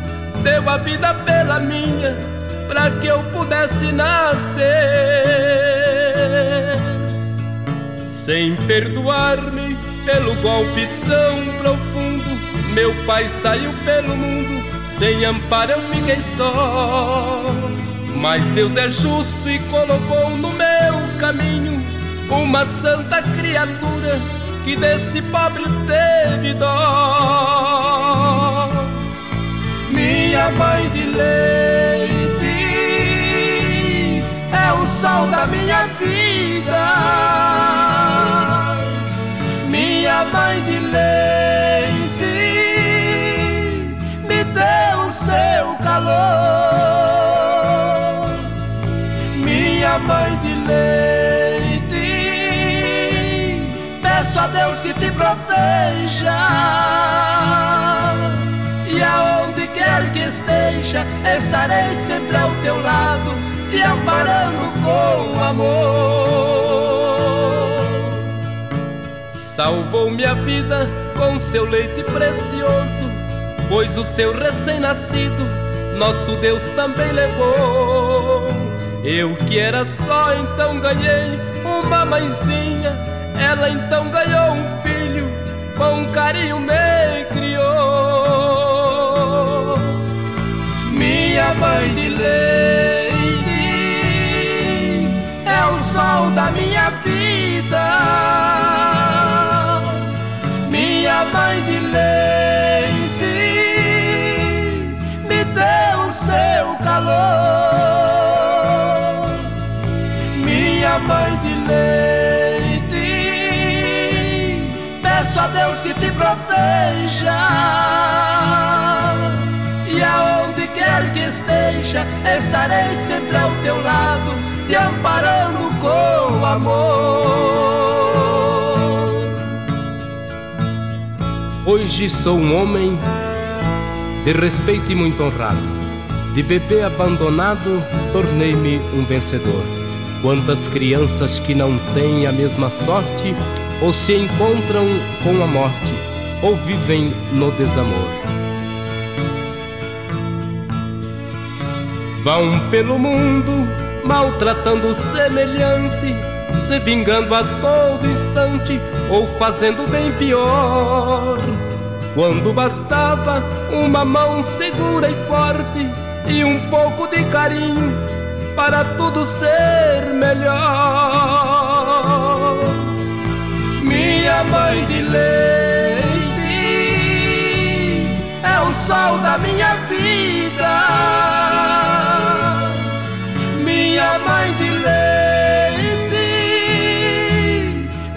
deu a vida pela minha, para que eu pudesse nascer. Sem perdoar-me pelo golpe tão profundo, meu pai saiu pelo mundo, sem amparo eu fiquei só. Mas Deus é justo e colocou no meu caminho uma santa criatura que deste pobre teve dó. Minha mãe de leite é o sol da minha vida. Minha mãe de leite Minha mãe de leite, peço a Deus que te proteja. E aonde quer que esteja, estarei sempre ao teu lado, te amparando com amor. Salvou minha vida com seu leite precioso, pois o seu recém-nascido, nosso Deus também levou. Eu que era só, então ganhei uma mãezinha, ela então ganhou um filho, com carinho me criou. Minha mãe de leite é o sol da minha vida. Minha mãe de leite, peço a Deus que te proteja. E aonde quer que esteja, estarei sempre ao teu lado, te amparando com amor. Hoje sou um homem de respeito e muito honrado. De bebê abandonado, tornei-me um vencedor. Quantas crianças que não têm a mesma sorte, ou se encontram com a morte, ou vivem no desamor. Vão pelo mundo maltratando o semelhante, se vingando a todo instante ou fazendo bem pior. Quando bastava uma mão segura e forte e um pouco de carinho para tudo ser melhor. Minha mãe de leite é o sol da minha vida. Minha mãe de leite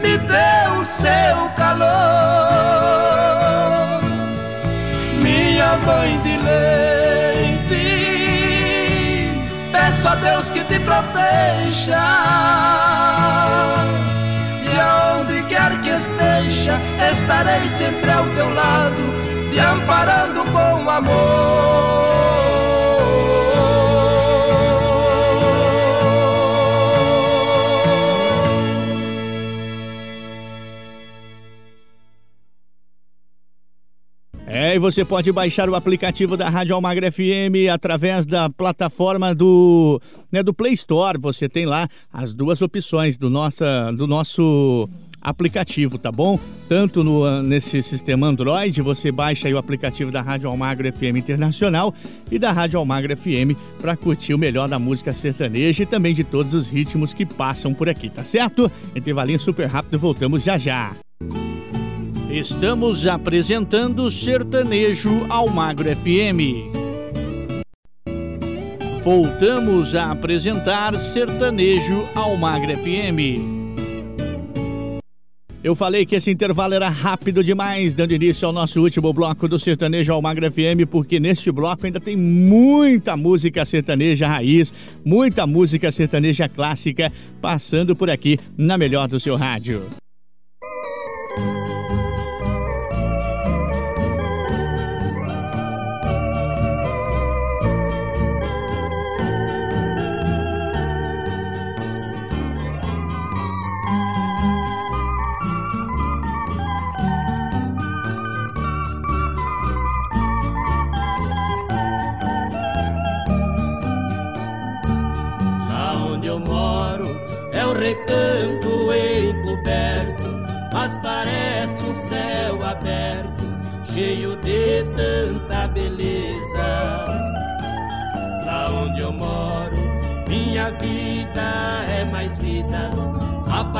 me deu seu calor. Minha mãe de leite, a Deus que te proteja. E aonde quer que esteja, estarei sempre ao teu lado te amparando com amor. É, e você pode baixar o aplicativo da Rádio Almagra FM através da plataforma do, né, do Play Store. Você tem lá as duas opções do, nossa, do nosso aplicativo, tá bom? Tanto no, nesse sistema Android, você baixa o aplicativo da Rádio Almagro FM Internacional e da Rádio Almagro FM para curtir o melhor da música sertaneja e também de todos os ritmos que passam por aqui, tá certo? Intervalinho super rápido, voltamos já já. Estamos apresentando Sertanejo Almagro FM. Voltamos a apresentar Sertanejo Almagro FM. Eu falei que esse intervalo era rápido demais, dando início ao nosso último bloco do Sertanejo Almagra FM, porque neste bloco ainda tem muita música sertaneja raiz, muita música sertaneja clássica passando por aqui na melhor do seu rádio.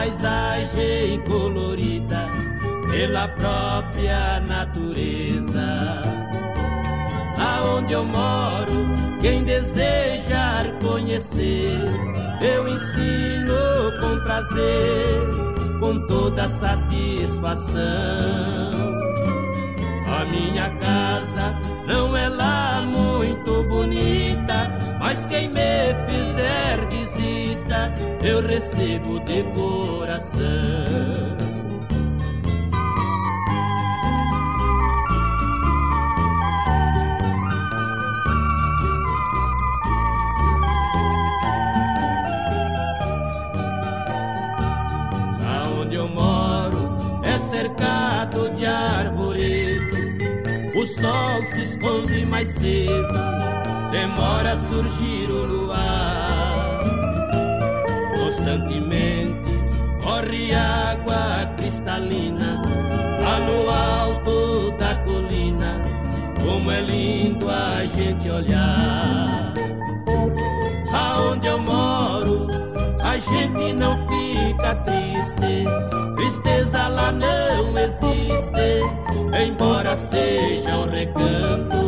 Paisagem colorida pela própria natureza. Lá onde eu moro, quem desejar conhecer, eu ensino com prazer, com toda satisfação. A minha casa não é lá muito bonita, mas quem me fizer eu recebo de coração. Lá onde eu moro é cercado de arvoredo. O sol se esconde mais cedo, demora a surgir o luar. Água cristalina lá no alto da colina. Como é lindo a gente olhar. Aonde eu moro, a gente não fica triste. Tristeza lá não existe, embora seja um recanto.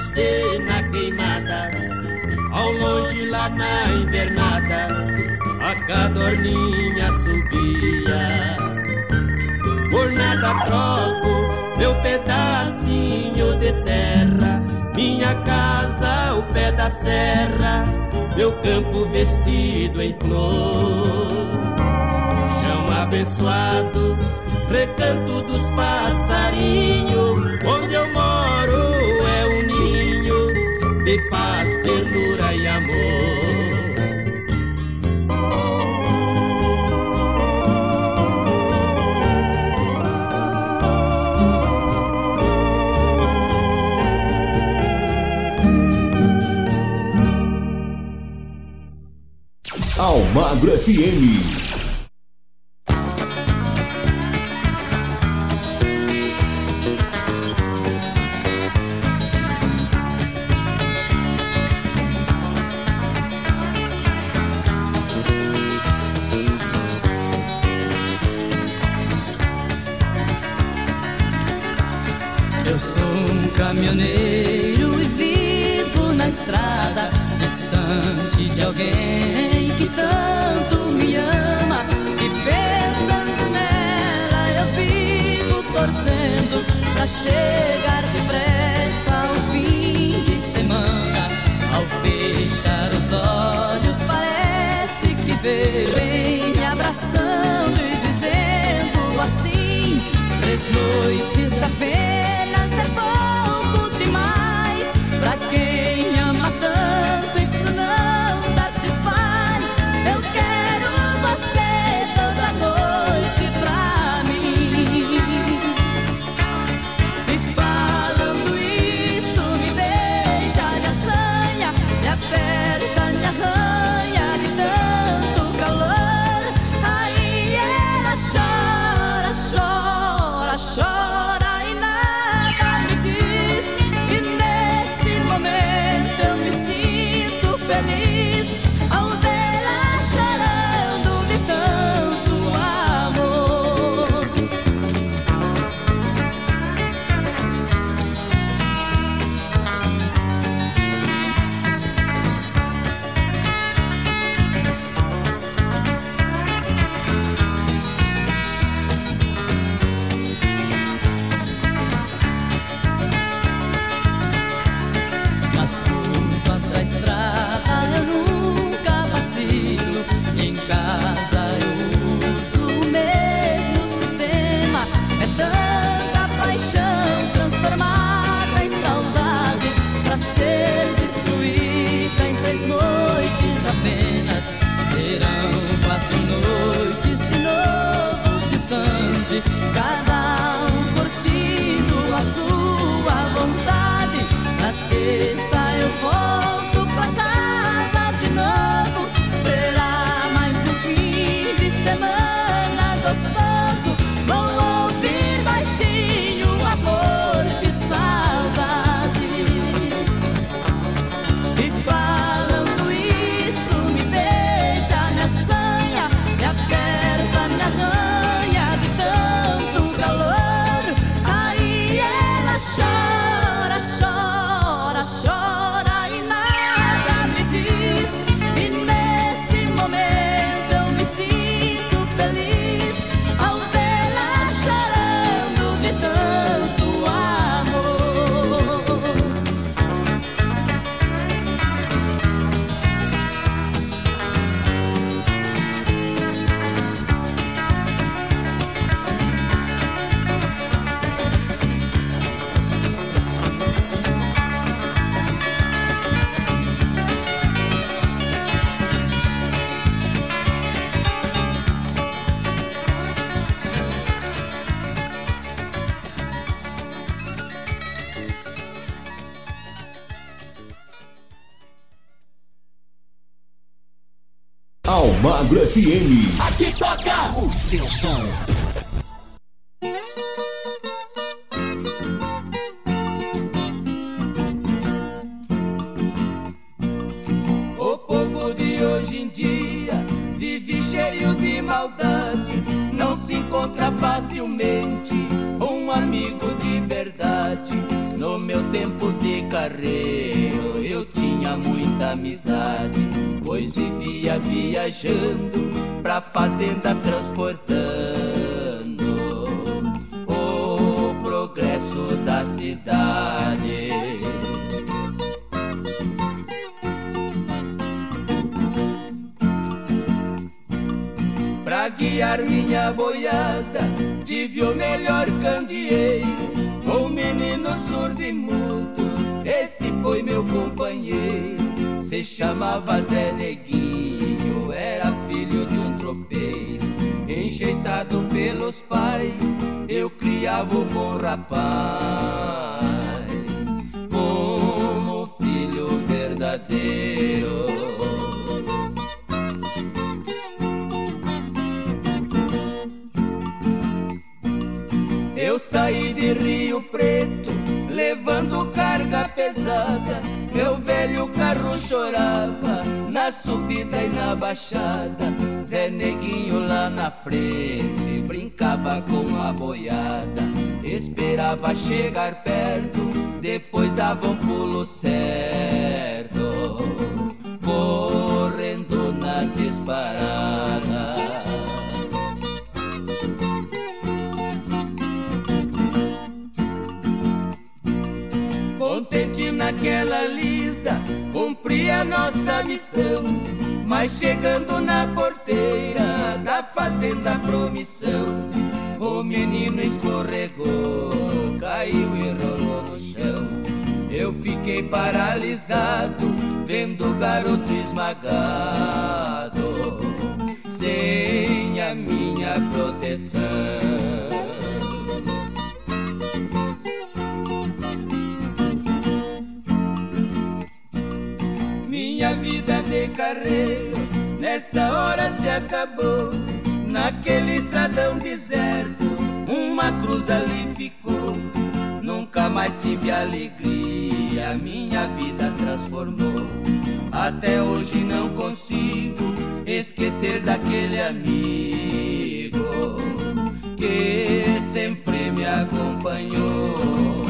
MST na queimada, ao longe lá na invernada, a cadorninha subia. Por nada troco meu pedacinho de terra, minha casa o pé da serra, meu campo vestido em flor. Chão abençoado, recanto dos passarinhos de paz, ternura e amor. Almagro FM. chegar perto, depois dava um pulo certo, correndo na disparada. Contente naquela lida, cumpri a nossa missão, mas chegando na porteira da fazenda promissão. O menino escorregou, caiu e rolou no chão. Eu fiquei paralisado, vendo o garoto esmagado, sem a minha proteção. Minha vida de carreira nessa hora se acabou. Naquele estradão deserto, uma cruz ali ficou. Nunca mais tive alegria, minha vida transformou. Até hoje não consigo esquecer daquele amigo que sempre me acompanhou.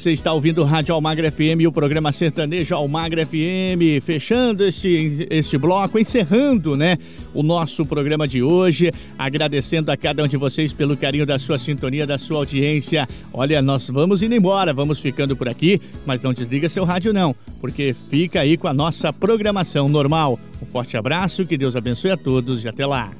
Você está ouvindo Rádio Almagra FM e o programa Sertanejo Almagra FM, fechando este, este bloco, encerrando, né, o nosso programa de hoje, agradecendo a cada um de vocês pelo carinho da sua sintonia, da sua audiência. Olha, nós vamos indo embora, vamos ficando por aqui, mas não desliga seu rádio não, porque fica aí com a nossa programação normal. Um forte abraço, que Deus abençoe a todos e até lá.